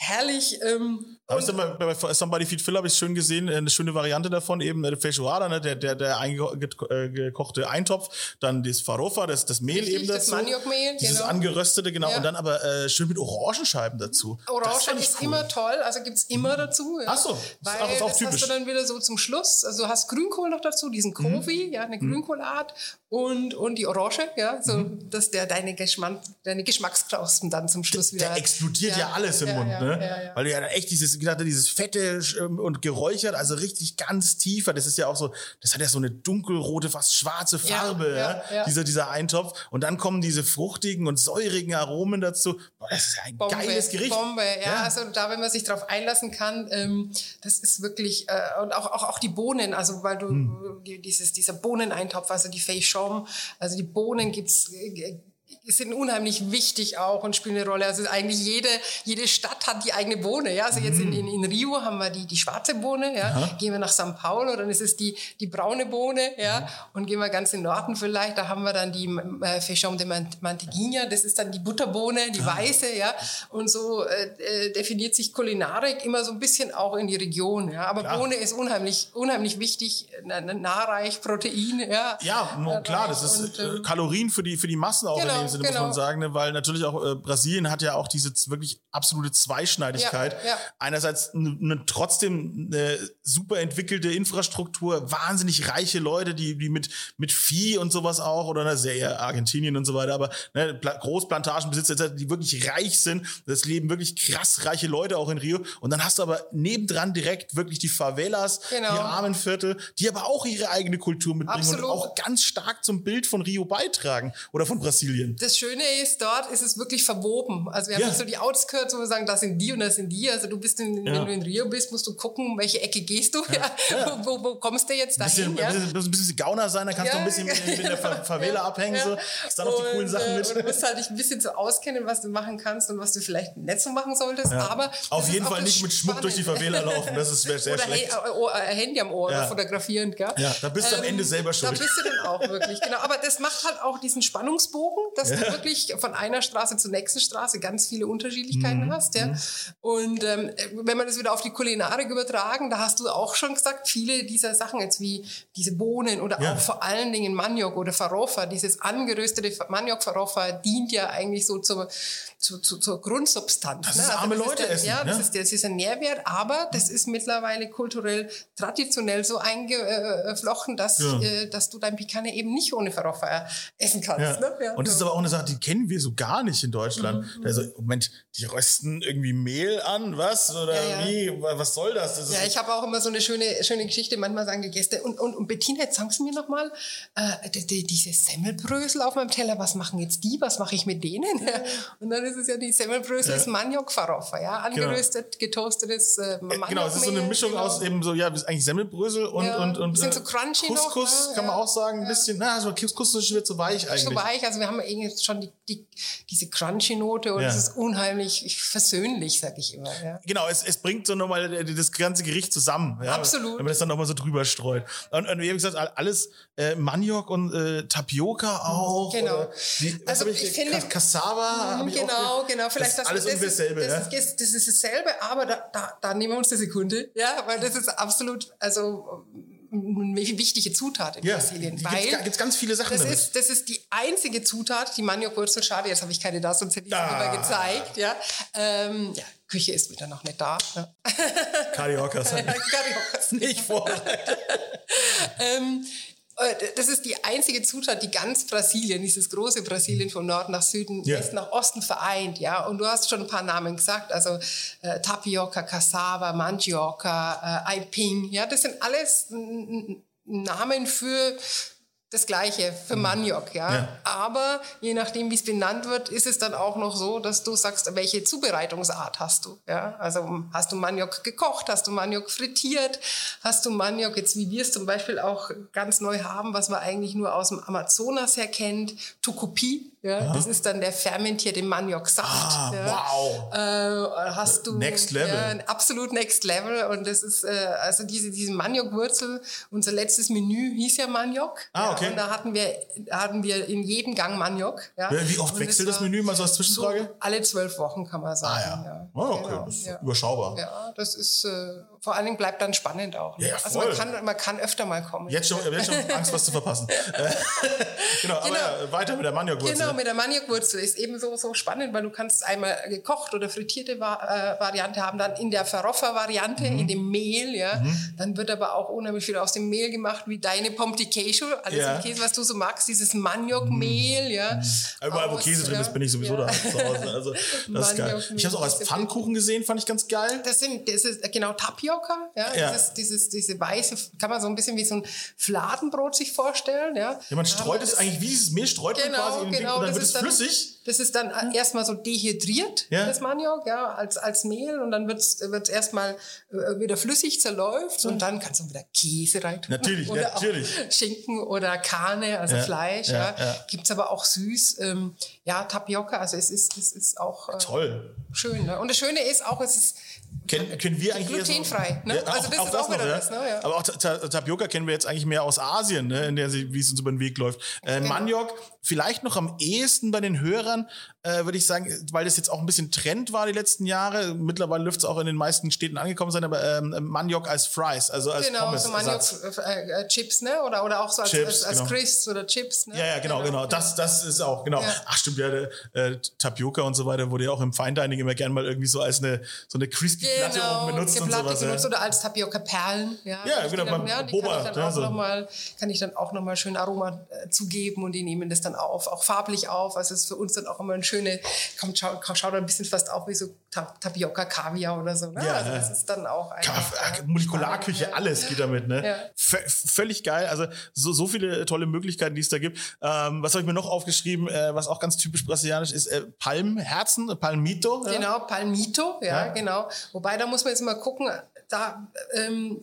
herrlich. Ähm, Habe ich bei bei Somebody Feed Phil habe ich schön gesehen, äh, eine schöne Variante davon, eben äh, Feijoada, ne, der, der, der eingekochte Eintopf, dann das Farofa, das, das Mehl Richtig, eben das dazu. Maniokmehl, Dieses genau. angeröstete, genau. Ja. Und dann aber äh, schön mit Orangenscheiben dazu. Das Orange fand ich ist cool. immer toll, also gibt's immer dazu. Ja. Ach so, das ist weil auch- ist auch das typisch. hast du dann wieder so zum Schluss. Also du hast Grünkohl noch dazu, diesen Mhm. Kofi, ja, eine Grünkohlart und, und die Orange, ja, so Mhm. dass der deine, Geschmack, deine Geschmacksknospen dann zum Schluss wieder. Da explodiert ja, alles im Mund. Ne? Ne? ja, ja. Weil du ja echt dieses, gesagt, dieses fette ähm, und geräuchert, also richtig ganz tiefer. Das ist ja auch so, das hat ja so eine dunkelrote, fast schwarze Farbe, ja, ja. Dieser, dieser Eintopf. Und dann kommen diese fruchtigen und säurigen Aromen dazu. Boah, das ist ja ein Bombe, geiles Gericht. Bombe, ja, Also da, wenn man sich darauf einlassen kann, ähm, das ist wirklich äh, und auch, auch auch die Bohnen, also weil du Hm. die, dieses dieser Bohneneintopf, also die Feichon, also die Bohnen gibt's äh, sind unheimlich wichtig auch und spielen eine Rolle. Also eigentlich jede, jede Stadt hat die eigene Bohne. Ja? Also jetzt in, in, in Rio haben wir die, die schwarze Bohne. Ja? Gehen wir nach São Paulo, dann ist es die, die braune Bohne. Ja? Und gehen wir ganz in den Norden vielleicht, da haben wir dann die äh, Feijão de Mant- Manteiguinha. Das ist dann die Butterbohne, die weiße. Ja? Und so äh, äh, definiert sich Kulinarik immer so ein bisschen auch in die Region. Ja? Aber Bohne ist unheimlich, unheimlich wichtig, na- na- nahreich, Protein. Ja, Ja, klar, das ist Und, äh, ähm, Kalorien für die, für die Massen auch Genau, in dem Sinne, muss genau. man sagen, ne? weil natürlich auch äh, Brasilien hat ja auch diese wirklich absolute Zweischneidigkeit. Ja, ja. Einerseits eine trotzdem eine super entwickelte Infrastruktur, wahnsinnig reiche Leute, die, die mit, mit Vieh und sowas auch, oder sehr eher Argentinien und so weiter, aber ne, Pla Großplantagenbesitzer, die wirklich reich sind. Das leben wirklich krass reiche Leute auch in Rio. Und dann hast du aber nebendran direkt wirklich die Favelas, Genau. die armen Viertel, die aber auch ihre eigene Kultur mitbringen Absolut. und auch ganz stark zum Bild von Rio beitragen oder von Brasilien. Das Schöne ist, dort ist es wirklich verwoben. Also wir haben Ja. nicht so die Outskirts, wo wir sagen, das sind die und das sind die. Also du bist, in, Ja. wenn du in Rio bist, musst du gucken, welche Ecke gehst du. Ja. Wo, wo, wo kommst du jetzt Ein bisschen, dahin? ja? ein bisschen, ein bisschen Gauner sein, dann kannst du ein bisschen mit, mit der Fa- Favela abhängen, so. Hast da noch die coolen Und, Sachen äh, mit. Und du musst halt dich ein bisschen so auskennen, was du machen kannst und was du vielleicht nicht so machen solltest. Aber Auf ist jeden Fall nicht mit Schmuck durch die. Favela laufen, das ist sehr, sehr Oder schlecht. Oh, äh, Handy am Ohr Ja. oder fotografieren, gell? Ja, da bist du am Ende selber schuld. Da bist du dann auch wirklich, genau. Aber das macht halt auch diesen Spannungsbogen, dass du wirklich von einer Straße zur nächsten Straße ganz viele Unterschiedlichkeiten Mhm. hast, ja. Und ähm, wenn man das wieder auf die Kulinarik übertragen, da hast du auch schon gesagt, viele dieser Sachen jetzt wie diese Bohnen oder Ja. auch vor allen Dingen Maniok oder Farofa, dieses angeröstete Maniok Farofa dient ja eigentlich so zur, zu, zu, zur Grundsubstanz. Das ne? ist arme Leute der, essen, Ja, das ne? ist, das ist ein Nährwert, aber das ist mittlerweile kulturell traditionell so eingeflochten, dass, Ja. äh, dass du dein Pikane eben nicht ohne Farofa essen kannst. Ja. Ne? Ja, und das ist so. aber auch eine Sache, die kennen wir so gar nicht in Deutschland. Mhm. Also, Moment, die rösten irgendwie Mehl an, was? Oder wie? Wa- Was soll das? das ist Ja, ich habe auch immer so eine schöne, schöne Geschichte. Manchmal sagen die Gäste, und, und, und Bettina, jetzt sagen Sie mir noch mal, äh, die, die, diese Semmelbrösel auf meinem Teller, was machen jetzt die? Was mache ich mit denen? Und dann ist es ja die Semmelbrösel, Ja. ist Maniok-Farofa, ja, angeröstet, getoastetes äh, Äh, Genau, es ist so eine Mischung genau. aus eben so, ja, eigentlich Semmelbrösel und, Ja, und, und bisschen äh, so crunchy noch, Couscous, ne? kann man auch sagen, ein bisschen, na, so Couscous ist wird so weich eigentlich. so weich. Also wir haben irgendwie schon die, die, diese Crunchy-Note und Ja. es ist unheimlich versöhnlich, sag ich immer. Genau, es, es bringt so nochmal das ganze Gericht zusammen. Ja, Absolut. Wenn man das dann nochmal so drüber streut. Und, und wie gesagt, alles äh, Maniok und äh, Tapioca auch. Genau. Was Also ich, ich finde- Ca- Cassava. hab ich Genau, auch genau. Vielleicht das ist alles das, ungefähr dasselbe. das, ja? ist, das ist dasselbe, aber da, da, da nehmen wir uns eine Sekunde. Ja, weil das ist absolut, also eine wichtige Zutat in Ja, Brasilien. weil gibt's, gibt's ganz viele Sachen das damit. ist, das ist die einzige Zutat, die Maniokwurzel, schade, jetzt habe ich keine da, sonst hätte ich sie Ah. lieber gezeigt. Ja, ähm, ja, Küche ist wieder noch nicht da. Ja. Cariokas halt Cariokas. nicht vorbereitet. ähm, äh, das ist die einzige Zutat, die ganz Brasilien, dieses große Brasilien von Norden nach Süden, Ja. Westen nach Osten vereint. Ja, und du hast schon ein paar Namen gesagt, also äh, Tapioca, Cassava, Mandioca, äh, Aiping. Ja, das sind alles Namen für das Gleiche für Maniok, ja. Mhm. Ja. Aber je nachdem, wie es benannt wird, ist es dann auch noch so, dass du sagst, welche Zubereitungsart hast du, ja. Also hast du Maniok gekocht, hast du Maniok frittiert, hast du Maniok jetzt, wie wir es zum Beispiel auch ganz neu haben, was man eigentlich nur aus dem Amazonas her kennt, Tucupi, ja. Das ist dann der fermentierte Manioksaft. Ah, ja. wow. Äh, hast du Next Level. Ja, absolut next level und das ist äh, also diese diese Maniokwurzel unser letztes Menü hieß ja Maniok Ah, okay. ja, und da hatten wir hatten wir in jedem Gang Maniok ja. Ja, Wie oft Und wechselt das war Menü? Mal so als so Zwischenfrage? alle zwölf Wochen kann man sagen Ah ja. ja. Oh, okay, Genau, das ist ja. überschaubar. ja das ist äh, vor allen Dingen bleibt dann spannend auch ne? Ja, also man voll. kann man kann öfter mal kommen Jetzt schon, jetzt schon Angst, was zu verpassen. Äh, genau, aber Genau. ja, weiter mit der Maniokwurzel. Genau, mit der Maniokwurzel ist eben so, so spannend, weil du kannst einmal gekocht oder frittierte äh, Variante haben, dann in der Faroffa-Variante, Mhm. in dem Mehl, ja. Dann wird aber auch unheimlich viel aus dem Mehl gemacht, wie deine de Queijo, alles Ja. Mhm. im Käse, was du so magst, dieses Maniokmehl, ja. Überall, wo Käse drin ist, bin ich sowieso ja. da zu Hause. Also, das ist geil. Ich habe es auch als mit- Pfannkuchen gesehen, fand ich ganz geil. Das sind, das ist genau Tapioca, ja, Ja. Das ist dieses, diese weiße, kann man so ein bisschen wie so ein Fladenbrot sich vorstellen, ja. Ja, man streut es eigentlich, wie dieses Mehl streut man quasi Genau, in Ding genau, dann das es ist dann, flüssig. Das ist dann äh, erstmal so dehydriert, Ja. das Maniok, ja, als, als Mehl und dann wird es erstmal äh, wieder flüssig zerläuft und dann kannst du wieder Käse rein tun. Natürlich, oder natürlich. Schinken oder Karne, also Fleisch, ja. Gibt's aber auch süß, ähm, ja, Tapioca, also es ist, es ist auch äh, Toll. schön. Ne? Und das Schöne ist auch, es ist Kennen, kennen wir eigentlich eher so- Glutenfrei, ne? Ja, Also das ist auch wieder das, ne? Ja. Aber auch Ta- Ta- Tapioca kennen wir jetzt eigentlich mehr aus Asien, ne? in der sie, wie es uns über den Weg läuft. Äh, Genau. Maniok, vielleicht noch am ehesten bei den Hörern, äh, würde ich sagen, weil das jetzt auch ein bisschen Trend war die letzten Jahre. Mittlerweile dürfte es auch in den meisten Städten angekommen sein, aber ähm, Maniok als Fries, also als genau so Pommes-Ersatz. Maniok-Chips, ne? Oder, oder auch so als, Chips, als, als genau. Crisps oder Chips, ne? Ja, ja, genau, genau. Das, das ist auch, genau. Ja. Ach, stimmt, ja, äh, Tapioca und so weiter wurde ja auch im Fine Dining immer gern mal irgendwie so als eine, so eine crispy Platte auch benutzt und Platte sowas. benutzt Ja. oder als Tapioca-Perlen. Ja, Ja, genau, dann- beim ja, die Boba, kann ich, dann ja, auch so. noch mal, kann ich dann auch nochmal schön Aroma äh, zugeben und die nehmen das dann auf, auch farblich auf. Also es ist für uns dann auch immer ein schöne, kommt, schau, schaut ein bisschen fast auch wie so Ta- Tapioca-Kaviar oder so. Ne? Ja, also das ist dann auch man, einfach, äh, Molekularküche, alles geht damit, ne? Ja. Völlig geil. Also so, so viele tolle Möglichkeiten, die es da gibt. Ähm, was habe ich mir noch aufgeschrieben, äh, was auch ganz typisch brasilianisch ist? Äh, Palmherzen, Palmito. Ja? Genau, Palmito, ja, Ja. genau. Wobei, da muss man jetzt mal gucken, da ähm,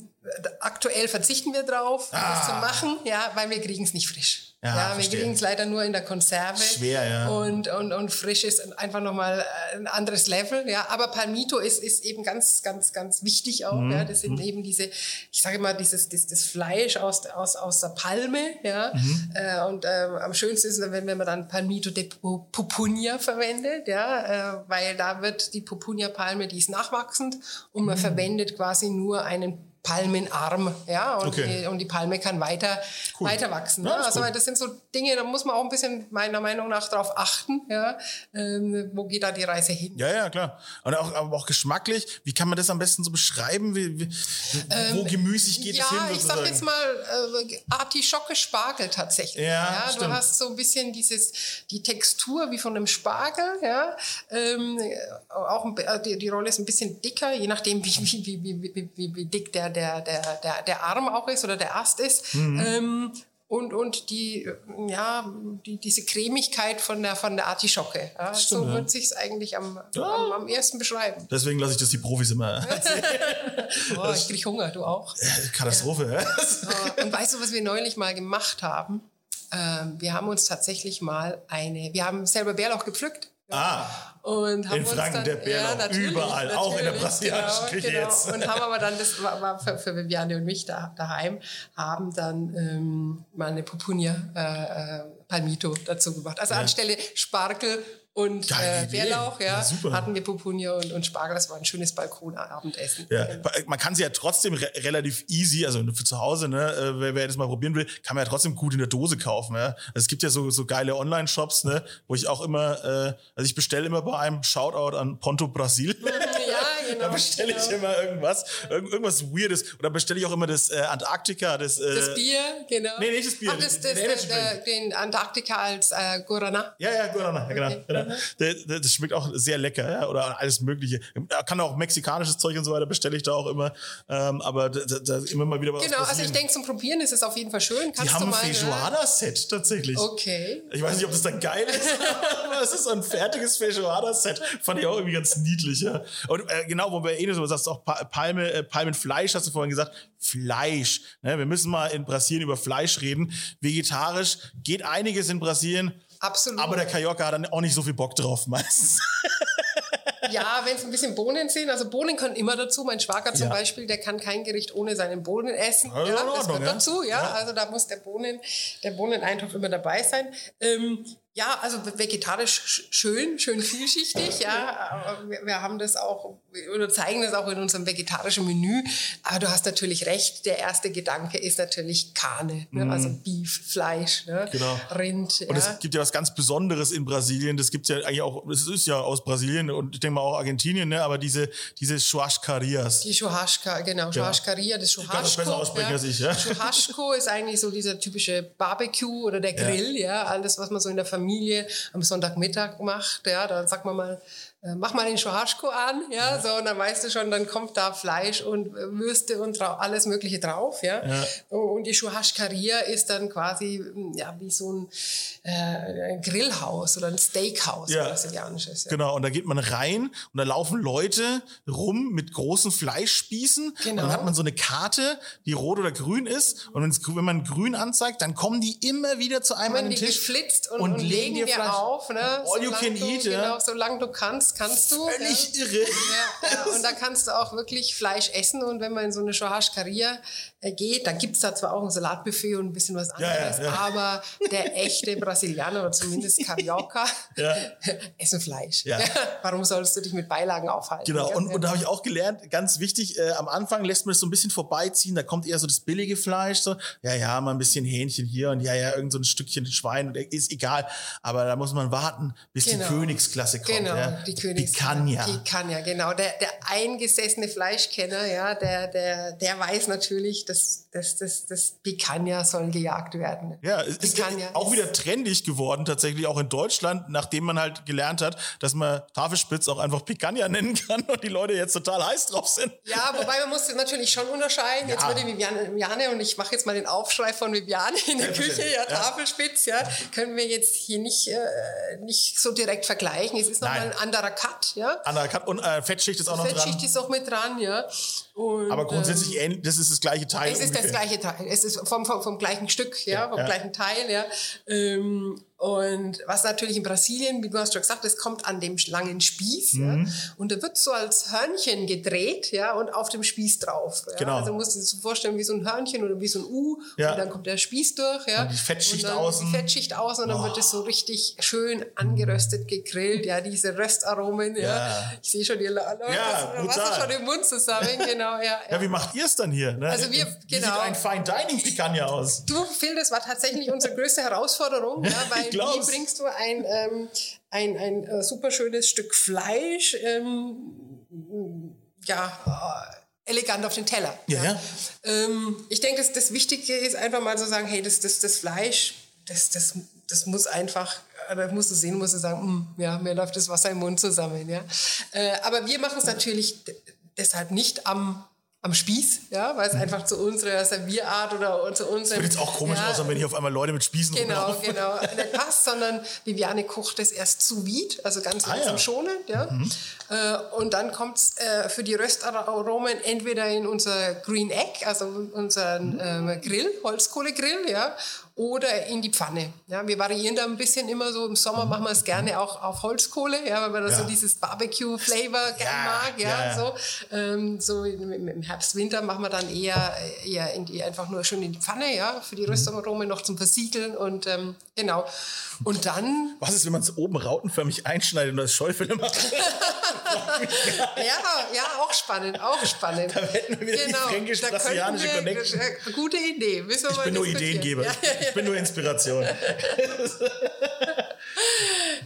aktuell verzichten wir drauf, das zu machen, ja, weil wir kriegen es nicht frisch. Ja, Ja, wir verstehe. kriegen es leider nur in der Konserve. Schwer, ja. Und, und, und frisch ist einfach nochmal ein anderes Level, ja. Aber Palmito ist, ist eben ganz, ganz, ganz wichtig auch, Mhm. ja. Das sind eben diese, ich sage mal, dieses, das, das Fleisch aus, aus, aus der Palme, ja. Mhm. Äh, und ähm, am schönsten ist, wenn, wenn man dann Palmito de Pu- Pupunia verwendet, ja, äh, weil da wird die Pupunia-Palme, die ist nachwachsend und Mhm. man verwendet quasi nur einen Palmenarm, ja, und, Okay. die, und die Palme kann weiter, Cool. weiter wachsen. Ja, Ne? Also cool. das sind so Dinge, da muss man auch ein bisschen meiner Meinung nach darauf achten, ja, ähm, wo geht da die Reise hin? Ja, ja, klar. Und auch, aber auch geschmacklich. Wie kann man das am besten so beschreiben? Wie, wie, wo gemüsig geht Ähm, ja, es hin? ich sag jetzt mal äh, Artischocke Spargel tatsächlich. Ja, du stimmt. hast so ein bisschen dieses die Textur wie von einem Spargel, ja. Ähm, auch ein, äh, die, die Rolle ist ein bisschen dicker, je nachdem wie, wie, wie, wie, wie, wie dick der, der, der, der, der Arm auch ist oder der Ast ist. Mhm. Ähm, und, und die, ja, die, diese Cremigkeit von der, von der Artischocke. Ja, so ja. wird sich eigentlich am, am, am ersten beschreiben. Deswegen lasse ich das die Profis immer. Oh, ich krieg Hunger, du auch. Katastrophe. Ja. Äh, Und weißt du, was wir neulich mal gemacht haben? Ähm, wir haben uns tatsächlich mal eine, wir haben selber Bärlauch gepflückt. Ah, Und haben In Franken, dann, der Bärlauch, natürlich, überall, auch in der brasilianischen Küche jetzt. Und haben aber dann, das war, war für, für Viviane und mich da, daheim, haben dann ähm, mal eine Pupunia äh, äh, Palmito dazu gemacht. Also anstelle Spargel und Geile äh. Bärlauch, ja, Ja, super. hatten wir Pupunia und, und Spargel. Das war ein schönes Balkonabendessen. Ja, man kann sie ja trotzdem re relativ easy, also für zu Hause, ne, äh, wer, wer das mal probieren will, kann man ja trotzdem gut in der Dose kaufen. Ja. Also es gibt ja so, so geile Online-Shops, ne, wo ich auch immer, äh, also ich bestelle immer bei einem Shoutout an Ponto Brasil. Genau. da bestelle ich genau. immer irgendwas, irgend, irgendwas Weirdes. Oder bestelle ich auch immer das äh, Antarktika, das, äh, Das Bier, genau. Nee, nicht das Bier, Ach, das, den das, das, Drink. den Antarktika als äh, Guarana. Ja, ja, Guarana, ja, genau. Okay. genau. Der, das schmeckt auch sehr lecker, ja, oder alles Mögliche. Kann auch mexikanisches Zeug und so weiter, bestelle ich da auch immer. Ähm, aber da, da, immer mal wieder was. Genau, also ich denke, zum Probieren ist es auf jeden Fall schön. Die Kannst haben du ein mal. Feijoada-Set tatsächlich. Okay. Ich weiß nicht, ob das dann geil ist, aber es ist so ein fertiges Feijoada-Set. Fand ich auch irgendwie ganz niedlich, ja. Und äh, genau, wo wir eh so sagst, auch Pa- Palme, äh, Palmenfleisch, hast du vorhin gesagt. Fleisch. Ne? Wir müssen mal in Brasilien über Fleisch reden. Vegetarisch geht einiges in Brasilien. Absolut. Aber der Kajorka hat dann auch nicht so viel Bock drauf meistens. Ja, wenn es ein bisschen Bohnen sind. Also Bohnen können immer dazu. Mein Schwager zum Ja. Beispiel, der kann kein Gericht ohne seinen Bohnen essen. Ja, Ja, das Ordnung, gehört ja. dazu. Ja, Ja. also da muss der Bohnen, der Bohneneintopf immer dabei sein. Ähm, Ja, also vegetarisch schön, schön vielschichtig. Ja, wir, wir, haben das auch oder zeigen das auch in unserem vegetarischen Menü. Aber du hast natürlich recht. Der erste Gedanke ist natürlich Karne, ne? Mhm. also Beef, Fleisch, ne? genau. Rind. Und ja. es gibt ja was ganz Besonderes in Brasilien. Das gibt's ja eigentlich auch. Es ist ja aus Brasilien und ich denke mal auch Argentinien. Ne? Aber diese diese Churrascarias. Die Churrasca, genau. Churrascaria, das Churrasco. Ich kann das besser aussprechen ja. als ich. Ja? Churrasco ist eigentlich so dieser typische Barbecue oder der Grill. Ja, ja? alles was man so in der Familie Familie am Sonntagmittag macht, ja, dann sagt man mal, mach mal den Churrasco an, ja, ja, so, und dann weißt du schon, dann kommt da Fleisch und äh, Würste und alles Mögliche drauf, ja. ja. Und die Churrascaria ist dann quasi, hm, ja, wie so ein, äh, ein Grillhaus oder ein Steakhouse, ja. brasilianisches. Ja. Genau, und da geht man rein und da laufen Leute rum mit großen Fleischspießen genau. und dann hat man so eine Karte, die rot oder grün ist und wenn man grün anzeigt, dann kommen die immer wieder zu einem an den Tisch und, und, und legen dir Fleisch auf, ne? All you can du, eat, genau, ja. solange du kannst kannst du. Völlig ja. irre. Ja, ja, und da kannst du auch wirklich Fleisch essen. Und wenn man in so eine äh, geht, dann gibt es da zwar auch ein Salatbuffet und ein bisschen was anderes, aber der echte Brasilianer oder zumindest Carioca essen Fleisch. Warum sollst du dich mit Beilagen aufhalten? Genau, und, und da habe ich auch gelernt, ganz wichtig, äh, am Anfang lässt man es so ein bisschen vorbeiziehen, da kommt eher so das billige Fleisch, so, ja, ja, mal ein bisschen Hähnchen hier und ja, ja, irgend so ein Stückchen Schwein, ist egal. Aber da muss man warten, bis genau. die Königsklasse kommt. Genau, ja. die Königsklasse. Picanha. Picanha, genau. Der, der eingesessene Fleischkenner, ja, der, der, der weiß natürlich, dass das, das, das Picanha soll gejagt werden. Ja, es ist auch wieder trendig geworden, tatsächlich auch in Deutschland, nachdem man halt gelernt hat, dass man Tafelspitz auch einfach Picanha nennen kann und die Leute jetzt total heiß drauf sind. Ja, wobei man muss natürlich schon unterscheiden. Ja. Jetzt würde Viviane, Viviane und ich mache jetzt mal den Aufschrei von Viviane in der Küche, ja, ja, Tafelspitz, ja, können wir jetzt hier nicht, äh, nicht so direkt vergleichen. Es ist nochmal ein anderer Cut, ja. Anderer Cut und äh, Fettschicht ist auch noch Fettschicht dran. Fettschicht ist auch mit dran, ja. Und, Aber grundsätzlich ähm, ähnlich, das ist das gleiche Teil. Es ist ungefähr. das gleiche Teil. Es ist vom, vom, vom gleichen Stück, ja, vom ja. gleichen Teil, ja. Ähm, und was natürlich in Brasilien, wie du hast schon gesagt, es kommt an dem langen Spieß, mhm. ja, und da wird so als Hörnchen gedreht, ja, und auf dem Spieß drauf. Ja. Genau. Also musst du dir so vorstellen wie so ein Hörnchen oder wie so ein U, ja. und dann kommt der Spieß durch, ja. Und die Fettschicht und außen. Die Fettschicht außen, und dann oh. wird es so richtig schön angeröstet, gegrillt, ja, diese Röstaromen, ja. ja. Ich sehe schon, ihr ja, das Wasser schon im Mund zusammen, genau, ja. Ja, wie macht ihr es dann hier? Ne? Also wir, wie genau. sieht ein Fine Dining Picanha aus? Du, Phil, das war tatsächlich unsere größte Herausforderung, ja, weil wie bringst du ein, ähm, ein, ein äh, super schönes Stück Fleisch, ähm, ja, äh, elegant auf den Teller. Ja, ja. Ähm, ich denke, das, das Wichtige ist einfach mal zu so sagen, hey, das, das, das Fleisch, das, das, das muss einfach, äh, da musst du sehen, musst du sagen, mm, ja, mir läuft das Wasser im Mund zusammen. Ja. Äh, aber wir machen es natürlich deshalb nicht am am Spieß, ja, weil es einfach zu unserer Servierart oder zu unserem... Das wird jetzt auch komisch ja, aussehen, wenn hier auf einmal Leute mit Spießen Genau, rumlaufen. genau. Nicht passt, sondern Viviane kocht es erst sous vide, also ganz ah, ja. schonend, ja. Mhm. Äh, und dann kommt es äh, für die Röstaromen entweder in unser Green Egg, also unseren ähm, Grill, Holzkohlegrill, ja, oder in die Pfanne. Ja, wir variieren da ein bisschen immer so. Im Sommer machen wir es gerne auch auf Holzkohle, ja, weil man da ja. so dieses Barbecue-Flavor gerne mag. Ja, ja, so. Ähm, so im Herbst, Winter machen wir dann eher, eher in die, einfach nur schön in die Pfanne, ja, für die mhm. Röstaromen noch zum Versiegeln und ähm, genau. Und dann. Was ist, wenn man es oben rautenförmig einschneidet und das Schäufele macht? ja, ja, auch spannend, auch spannend. Da hätten wir wieder genau. die fränkisch-brasilianische Connection. Äh, gute Idee. Müssen ich bin nur Ideengeber. Ja, ja, ja. Ich bin nur Inspiration.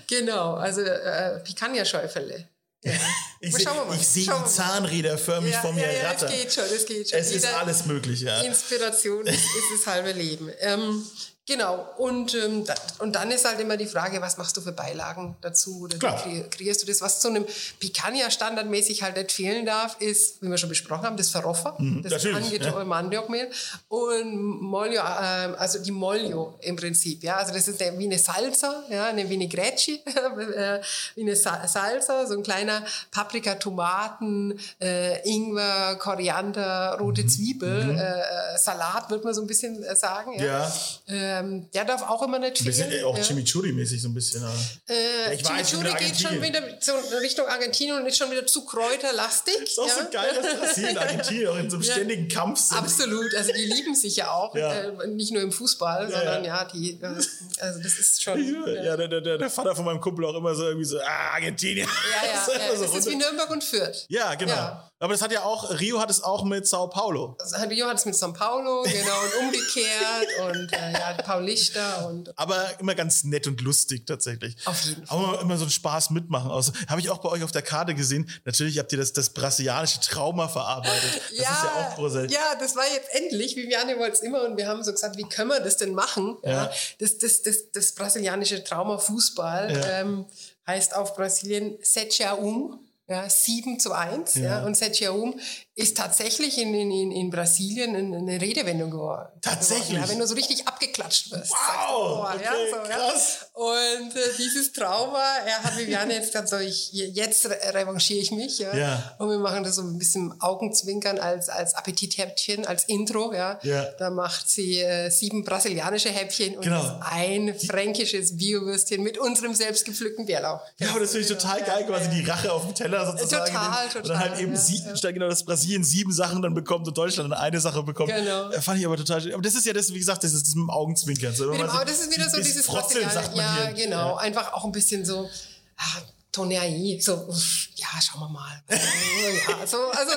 genau, also äh, Picanha-Schäufele. Ja. Ich sehe seh die Zahnräder förmlich ja, vor mir ja, rattern. Es geht schon, es geht schon. Es Jeder ist alles möglich, ja. Inspiration ist, ist das halbe Leben. Ähm, Genau, und, ähm, da, und dann ist halt immer die Frage, was machst du für Beilagen dazu? Oder Klar. kreierst du das? Was zu einem Picanha standardmäßig halt nicht fehlen darf, ist, wie wir schon besprochen haben, das Verroffa, mhm, das angetrocknete ja. Maniokmehl und Molio, äh, also die Molio im Prinzip. Ja? Also das ist wie eine Salsa, ja? eine Vinaigrette, äh, wie eine Salsa, so ein kleiner Paprika, Tomaten, äh, Ingwer, Koriander, rote mhm. Zwiebel, mhm. Äh, Salat, würde man so ein bisschen äh, sagen. Ja. ja. Äh, ähm, der darf auch immer nicht Ein bisschen, äh, auch ja. Chimichurri-mäßig so ein bisschen. Äh, Ich Chimichurri geht schon wieder so in Richtung Argentinien und ist schon wieder zu kräuterlastig. Ist auch ja. so geil, dass Brasilien und Argentinien auch in so einem Ja. ständigen Kampf sind. Absolut, also die lieben sich ja auch, äh, nicht nur im Fußball, sondern ja. die, äh, also das ist schon. Ja, der, der, der, Vater von meinem Kumpel auch immer so irgendwie so, ah, Argentinien. Ja, ja, ja. immer so Das ist wie. Nürnberg und Fürth. ja, genau. Ja. Aber das hat ja auch, Rio hat es auch mit Sao Paulo. Also Rio hat es mit São Paulo, genau, und umgekehrt und äh, ja, Paulister und Aber immer ganz nett und lustig tatsächlich. Auf jeden Fall. Aber immer so einen Spaß mitmachen. Also, Habe ich auch bei euch auf der Karte gesehen. Natürlich habt ihr das, das brasilianische Trauma verarbeitet. Das ist ja auch großartig. ja, das war jetzt endlich. Viviane wollte es immer und wir haben so gesagt, wie können wir das denn machen? Ja. Das, das, das, das brasilianische Trauma Fußball Ja. ähm, heißt auf Brasilien Sete Ja, 7 zu 1. Ja. Ja. Und Setiaum ist tatsächlich in, in, in- Brasilien eine Redewendung geworden. Tatsächlich? Ja, wenn du so richtig abgeklatscht wirst. Wow, du, oh, okay, ja, so. Und äh, dieses Trauma, er hat Viviane jetzt gesagt, so, ich, jetzt re revanchiere ich mich. Ja. Ja. Und wir machen das so ein bisschen Augenzwinkern als, als Appetithäppchen, als Intro. Ja. Ja. Da macht sie äh, sieben brasilianische Häppchen und Genau. ein fränkisches Biowürstchen mit unserem selbstgepflückten Bärlauch. Ja, aber das finde ich total geil, quasi die Rache auf dem Teller sozusagen. Total, Und dann total, halt eben ja, sie, ja. statt genau, dass Brasilien sieben Sachen dann bekommt und Deutschland dann eine Sache bekommt. Genau. Fand ich aber total schön. Aber das ist ja das, wie gesagt, das ist das mit dem Augenzwinkern. So, Mit dem, aber das ist wieder so dieses Frotzeln, Brasilianer- sagt man Ja, genau. Einfach auch ein bisschen so, ah, Tonerei, so, ja, schauen wir mal. ja, so, also,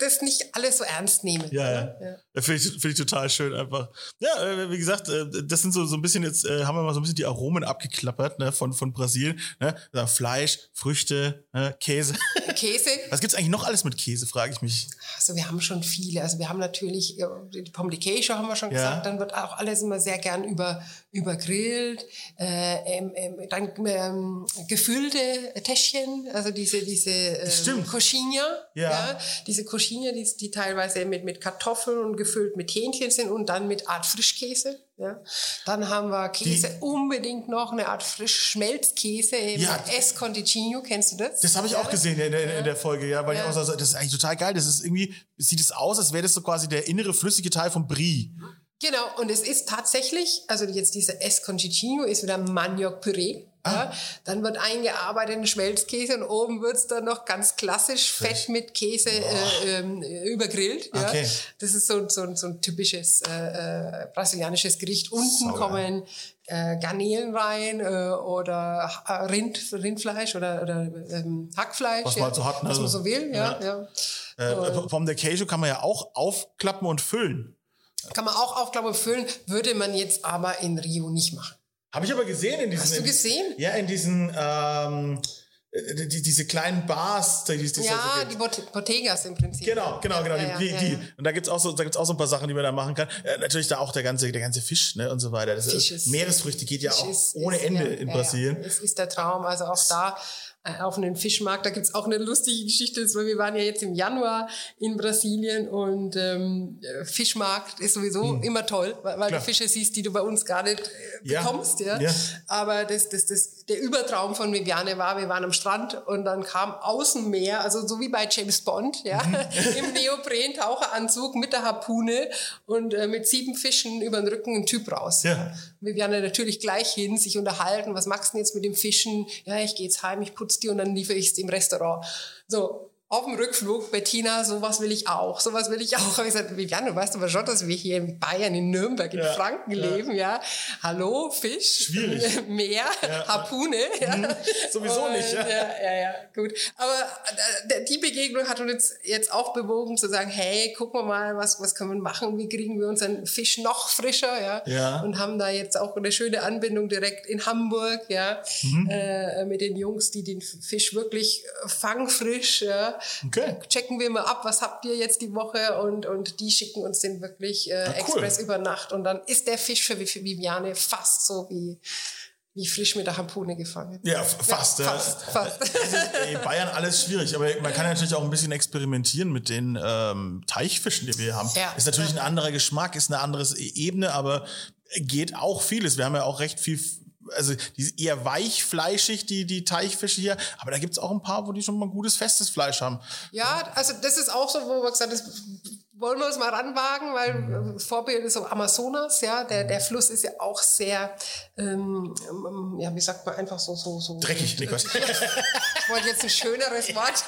das nicht alles so ernst nehmen. Ja, ja. ja. Finde ich, find ich total schön einfach. Ja, äh, wie gesagt, äh, das sind so, so ein bisschen jetzt, äh, haben wir mal so ein bisschen die Aromen abgeklappert, ne, von, von Brasilien. Ne? Fleisch, Früchte, ne, Käse. Käse, Was gibt's eigentlich noch alles mit Käse, frage ich mich. Also wir haben schon viele. Also wir haben natürlich, äh, die Pomme de Queijo haben wir schon Ja. gesagt, dann wird auch alles immer sehr gern über, übergrillt. Äh, ähm, ähm, dann ähm, gefüllte Täschchen, also diese, diese ähm, Stimmt. Coxinha. Ja. diese Coxinha, die, die teilweise mit, mit Kartoffeln und gefüllt mit Hähnchen sind und dann mit Art Frischkäse. Ja. Dann haben wir Käse, unbedingt noch eine Art Frischschmelzkäse, eben Ja. Esconditinho, kennst du das? Das habe ich Ja. auch gesehen in der, in der Folge, ja, weil ich auch so, das ist eigentlich total geil. Das ist irgendwie, sieht es aus, als wäre das so quasi der innere flüssige Teil vom Brie. Genau, und es ist tatsächlich, also jetzt diese Esconditinho ist wieder Maniok-Püree. Ah. Ja, dann wird eingearbeitet in Schmelzkäse und oben wird's dann noch ganz klassisch fett mit Käse äh, ähm, übergrillt. Ja. Okay. Das ist so, so, so ein typisches äh, äh, brasilianisches Gericht. Unten Saugeil. kommen äh, Garnelen rein äh, oder äh, Rind, Rindfleisch oder, oder ähm, Hackfleisch. Was man halt so hat, ne? Was man so will, ja. Ja. ja. Äh, Pommes de Queijo kann man ja auch aufklappen und füllen. Kann man auch Aufklappe füllen, würde man jetzt aber in Rio nicht machen. Habe ich aber gesehen in diesen. Hast du gesehen? Ja, in diesen, ähm, äh, die, diese kleinen Bars, die es die so Ja, die Bot Bottegas im Prinzip. Genau, genau, genau. Ja, die, ja, die, ja, die. Und da gibt's auch so, da gibt's auch so ein paar Sachen, die man da machen kann. Äh, natürlich da auch der ganze, der ganze Fisch, ne, und so weiter. Das Fisch ist, Meeresfrüchte geht ja Fisch auch ist- ohne ist- Ende ja, in ja, Brasilien. Ja. Es ist der Traum. Also auch da auf einem Fischmarkt, da gibt's auch eine lustige Geschichte, weil wir waren ja jetzt im Januar in Brasilien und ähm, äh, Fischmarkt ist sowieso immer toll, weil, weil du. Fische siehst, die du bei uns gar nicht äh, Ja. bekommst. Ja. Ja. Aber das, das, das, der Übertraum von Viviane war, wir waren am Strand und dann kam Außenmeer, also so wie bei James Bond, ja, Mhm. im Neopren-Taucheranzug mit der Harpune und äh, mit sieben Fischen über den Rücken ein Typ raus. Ja. Viviane natürlich gleich hin, sich unterhalten, was machst du denn jetzt mit dem Fischen? Ja, ich gehe jetzt heim, ich putze die und dann liefere ich es im Restaurant. So, auf dem Rückflug, Bettina, sowas will ich auch, sowas will ich auch. Habe ich gesagt, Viviane, du weißt aber schon, dass wir hier in Bayern, in Nürnberg, in Ja, Franken ja. leben, ja. Hallo, Fisch, Schwierig. Meer, Ja. Harpune. Ja. Sowieso Und, nicht, ja. ja. Ja, ja, gut. Aber äh, die Begegnung hat uns jetzt, auch bewogen zu sagen, hey, gucken wir mal, was, was können wir machen? Wie kriegen wir unseren Fisch noch frischer? Ja. Ja. Und haben da jetzt auch eine schöne Anbindung direkt in Hamburg, ja, Mhm. äh, mit den Jungs, die den Fisch wirklich fangfrisch, ja. Okay. Checken wir mal ab, was habt ihr jetzt die Woche und, und die schicken uns den wirklich äh, cool. express über Nacht und dann ist der Fisch für Vi- Viviane fast so wie, wie frisch mit der Harpune gefangen. Ja, fast. Ja, fast, fast. Also, ey, Bayern alles schwierig, aber man kann natürlich auch ein bisschen experimentieren mit den ähm, Teichfischen, die wir haben. Ja. Ist natürlich ein anderer Geschmack, ist eine andere Ebene, aber geht auch vieles. Wir haben ja auch recht viel, also die ist eher weichfleischig, die, die Teichfische hier, aber da gibt's auch ein paar, wo die schon mal gutes festes Fleisch haben. Ja, also das ist auch so, wo wir gesagt das wollen wir uns mal ranwagen, weil Mhm. äh, Vorbild ist so Amazonas, ja, der, der Fluss ist ja auch sehr, ähm, ähm, ja, wie sagt man, einfach so, so, so. Dreckig, Quatsch. Ich wollte jetzt ein schöneres Wort.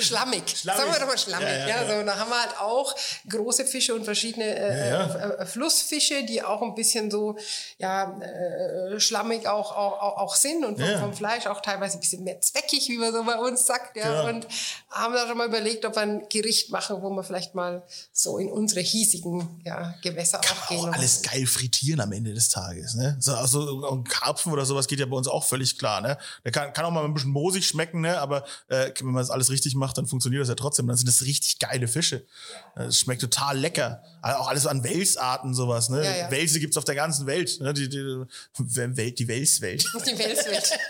schlammig. Schlammig. Sagen wir doch mal schlammig. Ja, Ja, ja. So, da haben wir halt auch große Fische und verschiedene äh, Ja, äh, äh, Flussfische, die auch ein bisschen so ja, äh, schlammig auch, auch, auch, auch sind und vom, vom Fleisch auch teilweise ein bisschen mehr zweckig, wie man so bei uns sagt. Ja. Genau. Und haben da schon mal überlegt, ob wir ein Gericht machen, wo wir vielleicht mal so in unsere hiesigen ja, Gewässer auch gehen. auch alles geil frittieren am Ende des Tages. Ne? So, also ein Karpfen oder sowas geht ja bei uns auch völlig klar. Ne? Der kann, kann auch mal ein bisschen moosig schmecken, ne? aber äh, wenn man das alles richtig macht, dann funktioniert das ja trotzdem. Dann sind das richtig geile Fische. Es schmeckt total lecker. Also auch alles an Welsarten sowas. Ne? Ja, ja. Welse gibt's auf der ganzen Welt. Ne? Die, die, Welt, die Welswelt. Die Welswelt.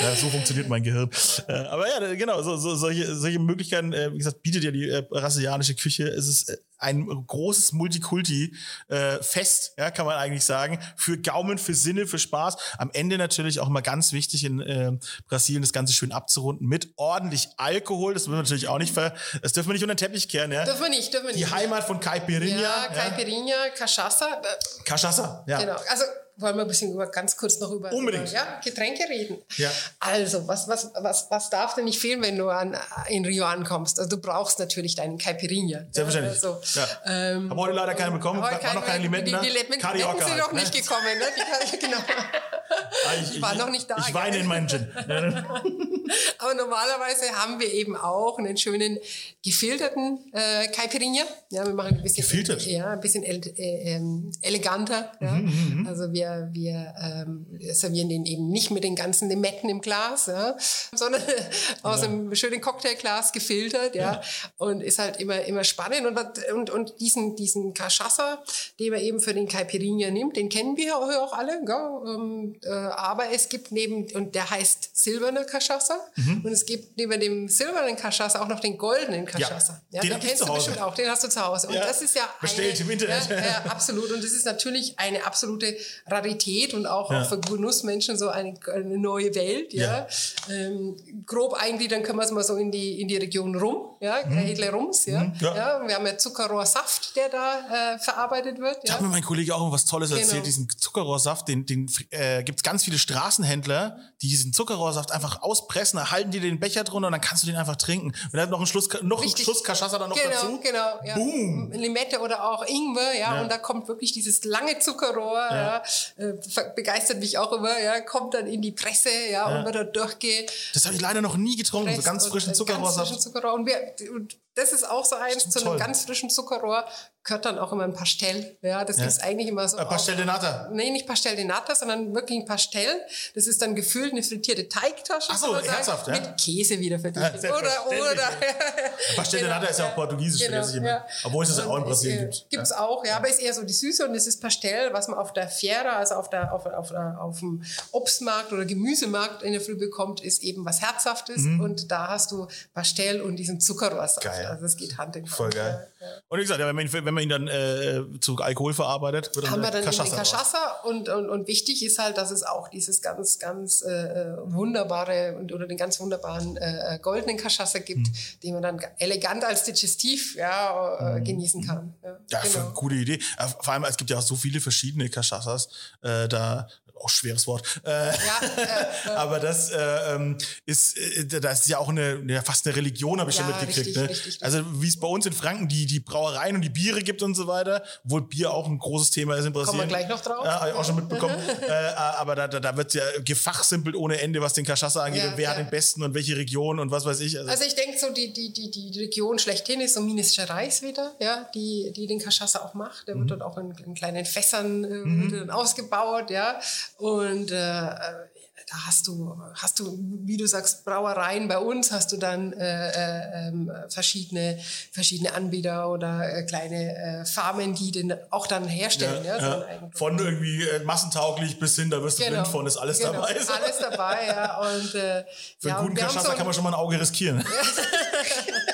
Ja, so funktioniert mein Gehirn. Äh, aber ja, genau, so, so, solche, solche Möglichkeiten, äh, wie gesagt, bietet ja die äh, brasilianische Küche. Es ist äh, ein großes Multikulti-Fest, ja, kann man eigentlich sagen, für Gaumen, für Sinne, für Spaß. Am Ende natürlich auch mal ganz wichtig in äh, Brasilien das Ganze schön abzurunden mit ordentlich Alkohol. Das dürfen wir natürlich auch nicht ver das dürfen wir nicht unter den Teppich kehren. Ja? Dürfen wir nicht, dürfen wir Die nicht. Heimat von Caipirinha. Ja, Caipirinha, Cachaça. äh, Cachaça, ja. Genau. Also wollen wir ein bisschen über, ganz kurz noch über, über ja, Getränke reden. Ja. Also, was, was, was, was darf denn nicht fehlen, wenn du an, in Rio ankommst? Also, du brauchst natürlich deinen Caipirinha. Selbstverständlich. Ja, also, Ja. ähm, Haben heute leider keine bekommen. heute War noch keine Limetten Die, die Limetten, Carioca Limetten sind halt, noch nicht ne? gekommen. Ne? Die genau. Ah, ich, Die waren noch nicht da, Ich weine in meinen Gin. Aber normalerweise haben wir eben auch einen schönen gefilterten äh, Caipirinha. Ja, wir machen ein bisschen Gefiltert? Ja, ein bisschen ele äh, ähm, eleganter. Ja. Mhm, Also wir, wir ähm, servieren den eben nicht mit den ganzen Limetten im Glas, ja, sondern aus einem schönen Cocktailglas gefiltert. Ja. Und ist halt immer immer spannend und und und diesen diesen Cachaça, den man eben für den Caipirinha nimmt, den kennen wir auch, auch alle. Gell? Ähm, äh, aber es gibt neben und der heißt silberner Cachaça und es gibt neben dem silbernen Cachaça auch noch den goldenen Cachaça. den hab ich kennst du bestimmt auch. Den hast du zu Hause. Und Ja, das ist ja bestellt eine, im Internet. Ja, ja, absolut. Und das ist natürlich eine absolute Rarität und auch, Ja. auch für Genussmenschen so eine, eine neue Welt. Ja. Ähm, grob eingliedern können wir es mal so in die, in die Region Rum, ja, Edle Rums. Ja. Mhm, ja. Ja. Wir haben ja Zuckerrohrsaft, der da äh, verarbeitet wird. Da Ja. hat mir mein Kollege auch was Tolles erzählt, Genau. diesen Zuckerrohrsaft, den, den äh, gibt es ganz viele Straßenhändler, die diesen Zuckerrohrsaft einfach auspressen, da halten die den Becher drunter und dann kannst du den einfach trinken. Und dann noch einen Schluss, noch einen. Schluss Cachaça dann noch genau, dazu. Genau, ja. Boom. Limette oder auch Ingwer, ja, Ja. und da kommt wirklich dieses lange Zuckerrohr, ja, äh, begeistert mich auch immer, ja, kommt dann in die Presse, ja, und wird da durchge Das habe ich leider noch nie getrunken, so ganz frischen äh, Ganz frischen Zuckerrohr. Und, wir, und das ist auch so eins, zu einem ganz frischen Zuckerrohr gehört dann auch immer ein Pastell. Ja, das ist eigentlich immer so. Äh, Pastel de Nata. Nee, nicht Pastel de Nata, sondern wirklich ein Pastell. Das ist dann gefüllt eine frittierte Teigtasche. Ach so, herzhaft, ja? Mit Käse wieder für dich. Ja, oder, oder. Pastel de Nata ist ja auch portugiesisch, vergesse ich immer. ja. Obwohl es das Und auch in Brasilien eher- gibt. Gibt's auch, ja, aber ist eher so die Süße und es ist Pastell, was man auf der Fiera, also auf der, auf, auf, auf dem Obstmarkt oder Gemüsemarkt in der Früh bekommt, ist eben was Herzhaftes und da hast du Pastell und diesen Zuckerrohrsaft. Mhm. Geil. Also es geht Hand in Hand. Voll geil. Ja, ja. Und wie gesagt, ja, wenn, man, ihn- wenn man ihn dann äh, zu Alkohol verarbeitet, wird dann, haben wir dann eben den raus. Cachaça und, und, und wichtig ist halt, dass es auch dieses ganz, ganz äh, wunderbare und oder den ganz wunderbaren äh, goldenen Cachaça gibt, Mhm. den man dann elegant als Digestiv ja, äh, genießen kann. Ja, Mhm. Ja, genau. eine gute Idee. Äh, Vor allem, es gibt ja auch so viele verschiedene Cachaças. Äh, da auch schweres Wort. Äh, Ja, äh, aber das äh, ähm, ist, äh, das ist ja auch eine, ja, fast eine Religion, habe ich Ja, schon mitgekriegt. richtig, ne? richtig. Also wie es bei uns in Franken die, die Brauereien und die Biere gibt und so weiter, obwohl Bier auch ein großes Thema ist in Brasilien. wir gleich noch drauf. Ja, habe ich auch schon mitbekommen. äh, aber da, da, da wird ja gefachsimpelt ohne Ende, was den Cachaça angeht und wer hat den besten und welche Region und was weiß ich. Also, Also ich denke so, die, die, die, die Region schlechthin ist so Minas Gerais wieder, ja, die, die den Cachaça auch macht. Der wird dort auch in, in kleinen Fässern äh, dann ausgebaut, ja. Und äh, äh, da hast du, hast du, wie du sagst, Brauereien bei uns, hast du dann äh, äh, ähm, verschiedene, verschiedene Anbieter oder äh, kleine äh, Farmen, die den auch dann herstellen. Ja, ja, Eigentum. von irgendwie äh, massentauglich bis hin, da wirst du blind von, ist alles genau, dabei. So. Alles dabei, ja. Und, Für ja, einen guten Cachaça so kann man schon mal ein Auge riskieren.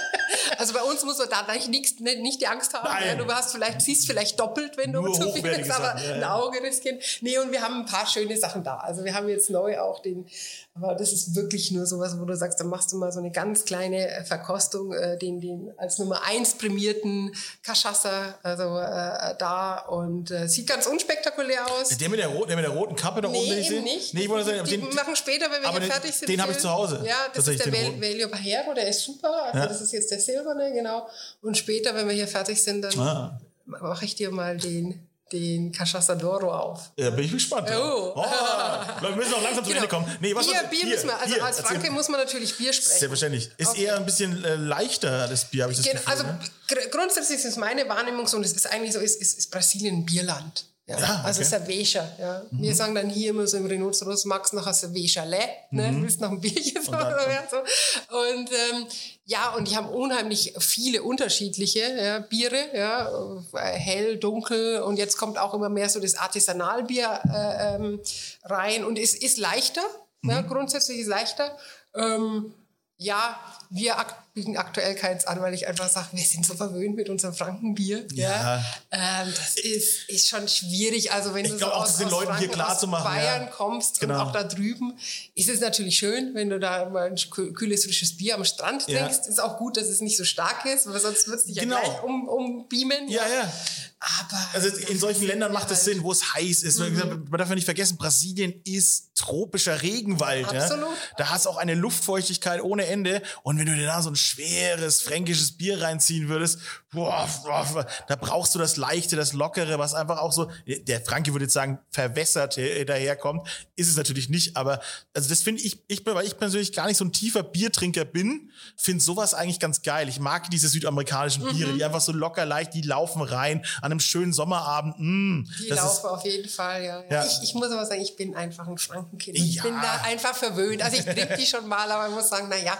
Also bei uns muss man da nicht, nicht die Angst haben. Nein. Du hast vielleicht, siehst vielleicht doppelt, wenn du Nur zu viel hast, aber ein. Auge riskieren. Nee, und wir haben ein paar schöne Sachen da. Also wir haben jetzt neu auch den, aber das ist wirklich nur sowas, wo du sagst, dann machst du mal so eine ganz kleine äh, Verkostung, äh, den, den als Nummer eins prämierten Cachaça, also äh, da und äh, sieht ganz unspektakulär aus. Der mit der, der mit der roten Kappe da oben, den Nee, ich sehe? nicht. Nee, ich wollte sagen, die, den, die machen später, wenn wir hier fertig sind. den habe ich zu Hause, Ja, das ist der. Velio Bajero, der ist super. Also Ja. das ist jetzt der silberne, genau. Und später, wenn wir hier fertig sind, dann Ah. mache ich dir mal den, den Cachaça d'Oro auf. ja, bin ich gespannt. Oh. Oh, wir müssen auch langsam zum Ende kommen. Nee, was Bier, Bier müssen wir, also hier, als. Franke muss man natürlich Bier sprechen. Selbstverständlich. Ist Okay. eher ein bisschen äh, leichter, das Bier, habe ich das Gen- Gefühl. Also ne? gr grundsätzlich ist es meine Wahrnehmung so, und es ist eigentlich so, ist, ist, ist Brasilien ein Bierland. Ja, Ja, Also okay. Ja. Wir sagen dann hier immer so im Rhinoceros, magst noch ein Cerveja le, ne? du willst noch ein Bierchen. So, Mhm. ja, so. Und ähm, ja, und die haben unheimlich viele unterschiedliche ja, Biere, ja, äh, hell, dunkel und jetzt kommt auch immer mehr so das Artisanalbier äh, ähm, rein und es ist leichter, ja, Mhm. grundsätzlich ist leichter. Ähm, ja, wir ak bieten aktuell keins an, weil ich einfach sage, wir sind so verwöhnt mit unserem Frankenbier. Ja. Ähm, das ist, ist schon schwierig. Also wenn Ich du so auch, aus, aus Leuten hier Franken, klar aus zu machen, Bayern ja. kommst Genau. und auch da drüben, ist es natürlich schön, wenn du da mal ein kü- kühles, frisches Bier am Strand Ja. trinkst. Ist auch gut, dass es nicht so stark ist, weil sonst wird es dich Genau. ja gleich um, umbeamen. Ja, ja. Aber Also in solchen Ländern macht es Sinn, wo es heiß ist. Mhm. Man darf ja nicht vergessen, Brasilien ist tropischer Regenwald. Absolut. Ja? Da hast du auch eine Luftfeuchtigkeit ohne Ende. Und wenn du dir da so ein schweres fränkisches Bier reinziehen würdest, boah, boah, da brauchst du das Leichte, das Lockere, was einfach auch so, der Franke würde jetzt sagen, verwässert daherkommt. Ist es natürlich nicht, aber also das finde ich, ich, weil ich persönlich gar nicht so ein tiefer Biertrinker bin, finde sowas eigentlich ganz geil. Ich mag diese südamerikanischen Mhm. Biere, die einfach so locker leicht, die laufen rein an einem schönen Sommerabend. Mm, Die das ist, laufen auf jeden Fall, ja. Ja. Ich, ich muss aber sagen, ich bin einfach ein Frankenkind. Ich Ja. bin da einfach verwöhnt. Also ich trinke die schon mal, aber ich muss sagen, na ja,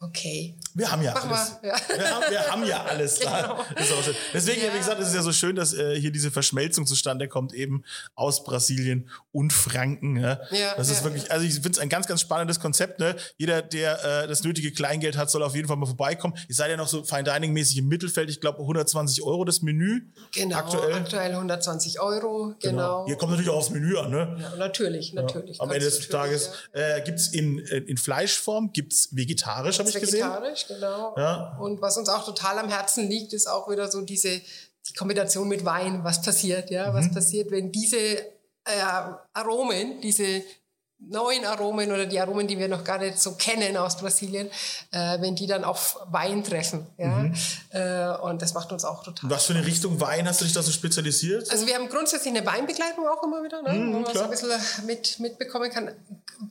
okay. wir haben ja Mach alles. ja. Wir, haben, wir haben ja alles. da. Genau. Deswegen, Ja. wie gesagt, ist es ja so schön, dass äh, hier diese Verschmelzung zustande kommt, eben aus Brasilien und Franken. Ja? Ja, das ist wirklich, also ich finde es ein ganz, ganz spannendes Konzept. Ne? Jeder, der äh, das nötige Kleingeld hat, soll auf jeden Fall mal vorbeikommen. Ihr seid ja noch so Fine Dining mäßig im Mittelfeld. Ich glaube 120 Euro das Menü. Genau, Aktuell. aktuell, 120 Euro, genau. Hier kommt natürlich auch aufs Menü an. Ne? Ja, natürlich, natürlich. Am Ende des Tages äh, gibt's in, äh, in Fleischform, gibt's vegetarisch, habe gesehen. Vegetarisch, genau. Ja. Und was uns auch total am Herzen liegt, ist auch wieder so diese die Kombination mit Wein. Was passiert, ja? Mhm. Was passiert, wenn diese äh, Aromen, diese neuen Aromen oder die Aromen, die wir noch gar nicht so kennen aus Brasilien, äh, wenn die dann auf Wein treffen, ja? Äh, und das macht uns auch total. Mhm. Was für eine Richtung Wein hast du dich da so spezialisiert? Also wir haben grundsätzlich eine Weinbegleitung auch immer wieder, ne? wo man so ein bisschen mit, mitbekommen kann.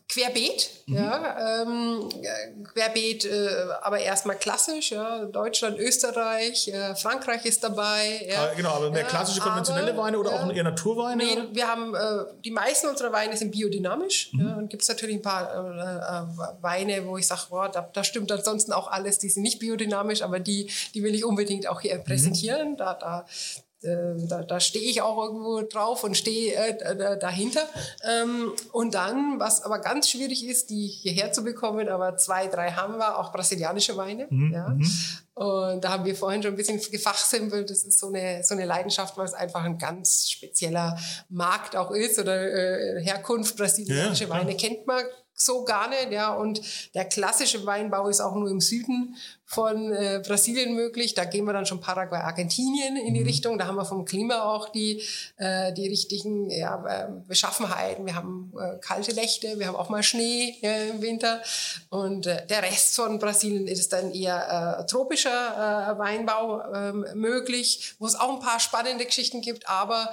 Querbeet, Mhm. ja, ähm, äh, Querbeet, äh, aber erstmal klassisch, ja, Deutschland, Österreich, äh, Frankreich ist dabei. Ja, Ah, genau, aber mehr klassische konventionelle aber, Weine oder auch eher Naturweine? Nee, wir haben, äh, die meisten unserer Weine sind biodynamisch. Mhm. Ja, und gibt es natürlich ein paar äh, äh, Weine, wo ich sage, boah, da, da stimmt ansonsten auch alles, die sind nicht biodynamisch, aber die, die will ich unbedingt auch hier präsentieren. Da, da, da, da stehe ich auch irgendwo drauf und stehe äh, da- dahinter. Ähm, und dann, was aber ganz schwierig ist, die hierher zu bekommen, aber zwei, drei haben wir, auch brasilianische Weine. Ja. Und da haben wir vorhin schon ein bisschen gefachsimpelt. Das ist so eine, so eine Leidenschaft, weil es einfach ein ganz spezieller Markt auch ist oder äh, Herkunft brasilianische Ja. Weine kennt man so gar nicht. Ja. Und der klassische Weinbau ist auch nur im Süden von äh, Brasilien möglich. Da gehen wir dann schon Paraguay, Argentinien in Mhm. die Richtung. Da haben wir vom Klima auch die, äh, die richtigen ja, äh, Beschaffenheiten. Wir haben äh, kalte Nächte, wir haben auch mal Schnee im Winter. Und äh, der Rest von Brasilien ist dann eher äh, tropischer Weinbau ähm, möglich, wo es auch ein paar spannende Geschichten gibt, aber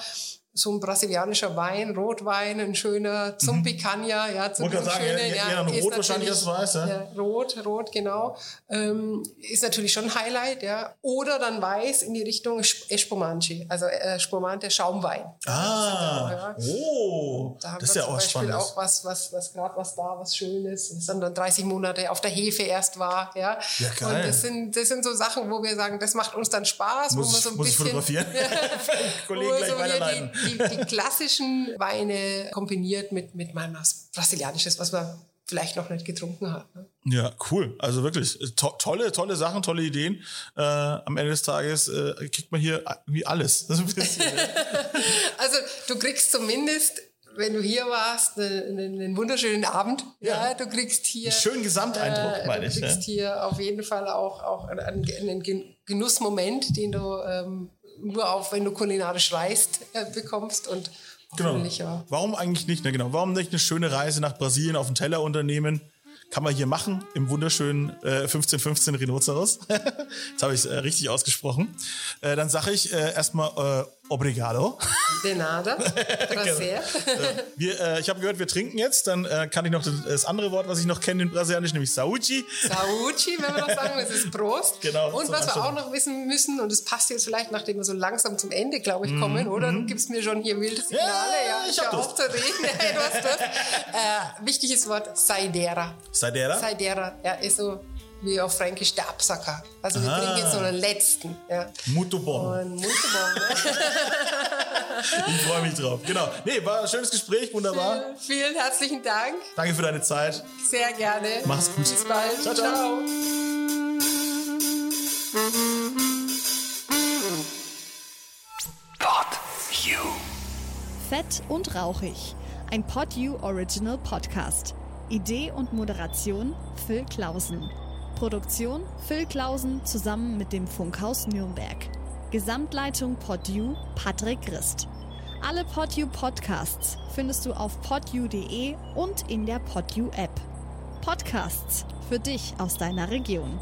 so ein brasilianischer Wein, Rotwein, ein schöner zum Picanha, ja, Mhm. Wollte diesem gerade sagen, eher ein ist Rot wahrscheinlich natürlich- Weiß, ja? ja, Rot, Rot, genau. Ähm, ist natürlich schon ein Highlight, ja. Oder dann Weiß in die Richtung Sp- Espumante, also äh, Spumante Schaumwein. Ah, Ja. oh, Da haben das ist wir ja zum auch Beispiel spannend. auch was, was, was gerade was da, was Schönes, was dann, dann 30 Monate auf der Hefe erst war, ja. Ja, geil. Und das sind, das sind so Sachen, wo wir sagen, das macht uns dann Spaß, Muss wo wir ich- so ein muss ich bisschen, fotografieren? Kollegen gleich so weiterleiten. die, die, die klassischen Weine kombiniert mit, mit was Brasilianisches, was wir vielleicht noch nicht getrunken hat. Ne? Ja, cool. Also wirklich to tolle, tolle Sachen, tolle Ideen. Äh, am Ende des Tages äh, kriegt man hier wie alles. also du kriegst zumindest wenn du hier warst, einen, einen wunderschönen Abend. Ja. ja. du kriegst hier. Einen schönen Gesamteindruck, äh, meine ich. Du kriegst ja. hier auf jeden Fall auch, auch einen, einen Genussmoment, den du ähm, nur auch, wenn du kulinarisch reist, äh, bekommst. Und Genau. Ja. Warum eigentlich nicht? Ne? Genau. Warum nicht eine schöne Reise nach Brasilien auf den Teller unternehmen? Kann man hier machen im wunderschönen äh, 1515 Rhinoceros. Jetzt habe ich es äh, richtig ausgesprochen. Äh, dann sage ich äh, erstmal äh, Obrigado. De nada. Prazer. wir, äh, ich habe gehört, wir trinken jetzt. Dann äh, kann ich noch das, das, andere Wort, was ich noch kenne in Brasilianisch, nämlich Sauci. Sauci, wenn wir noch sagen, das ist Prost. Genau. Und was wir auch noch wissen müssen, und das passt jetzt vielleicht, nachdem wir so langsam zum Ende, glaube ich, mhm, kommen, mm, oder? Du mhm. gibst mir schon hier wilde Signale. Ja, ja ich habe auf zu reden. du hast das. Äh, wichtiges Wort, Saidera. Saidera? Saidera, ja, ist so wie auf Fränkisch der Absacker. Also wir Aha. trinken jetzt so einen letzten. Ja. Muito bon. Und bon. ich freue mich drauf. Genau. Nee, war ein schönes Gespräch, wunderbar. Vielen, vielen herzlichen Dank. Danke für deine Zeit. Sehr gerne. Mach's gut. Bis bald. Ciao, ciao. ciao. Fett und rauchig. Ein Pod You Original Podcast. Idee und Moderation Phil Klausen. Produktion Phil Klausen zusammen mit dem Funkhaus Nürnberg. Gesamtleitung PodU Patrick Christ. Alle PodU Podcasts findest du auf podu.de und in der PodU App. Podcasts für dich aus deiner Region.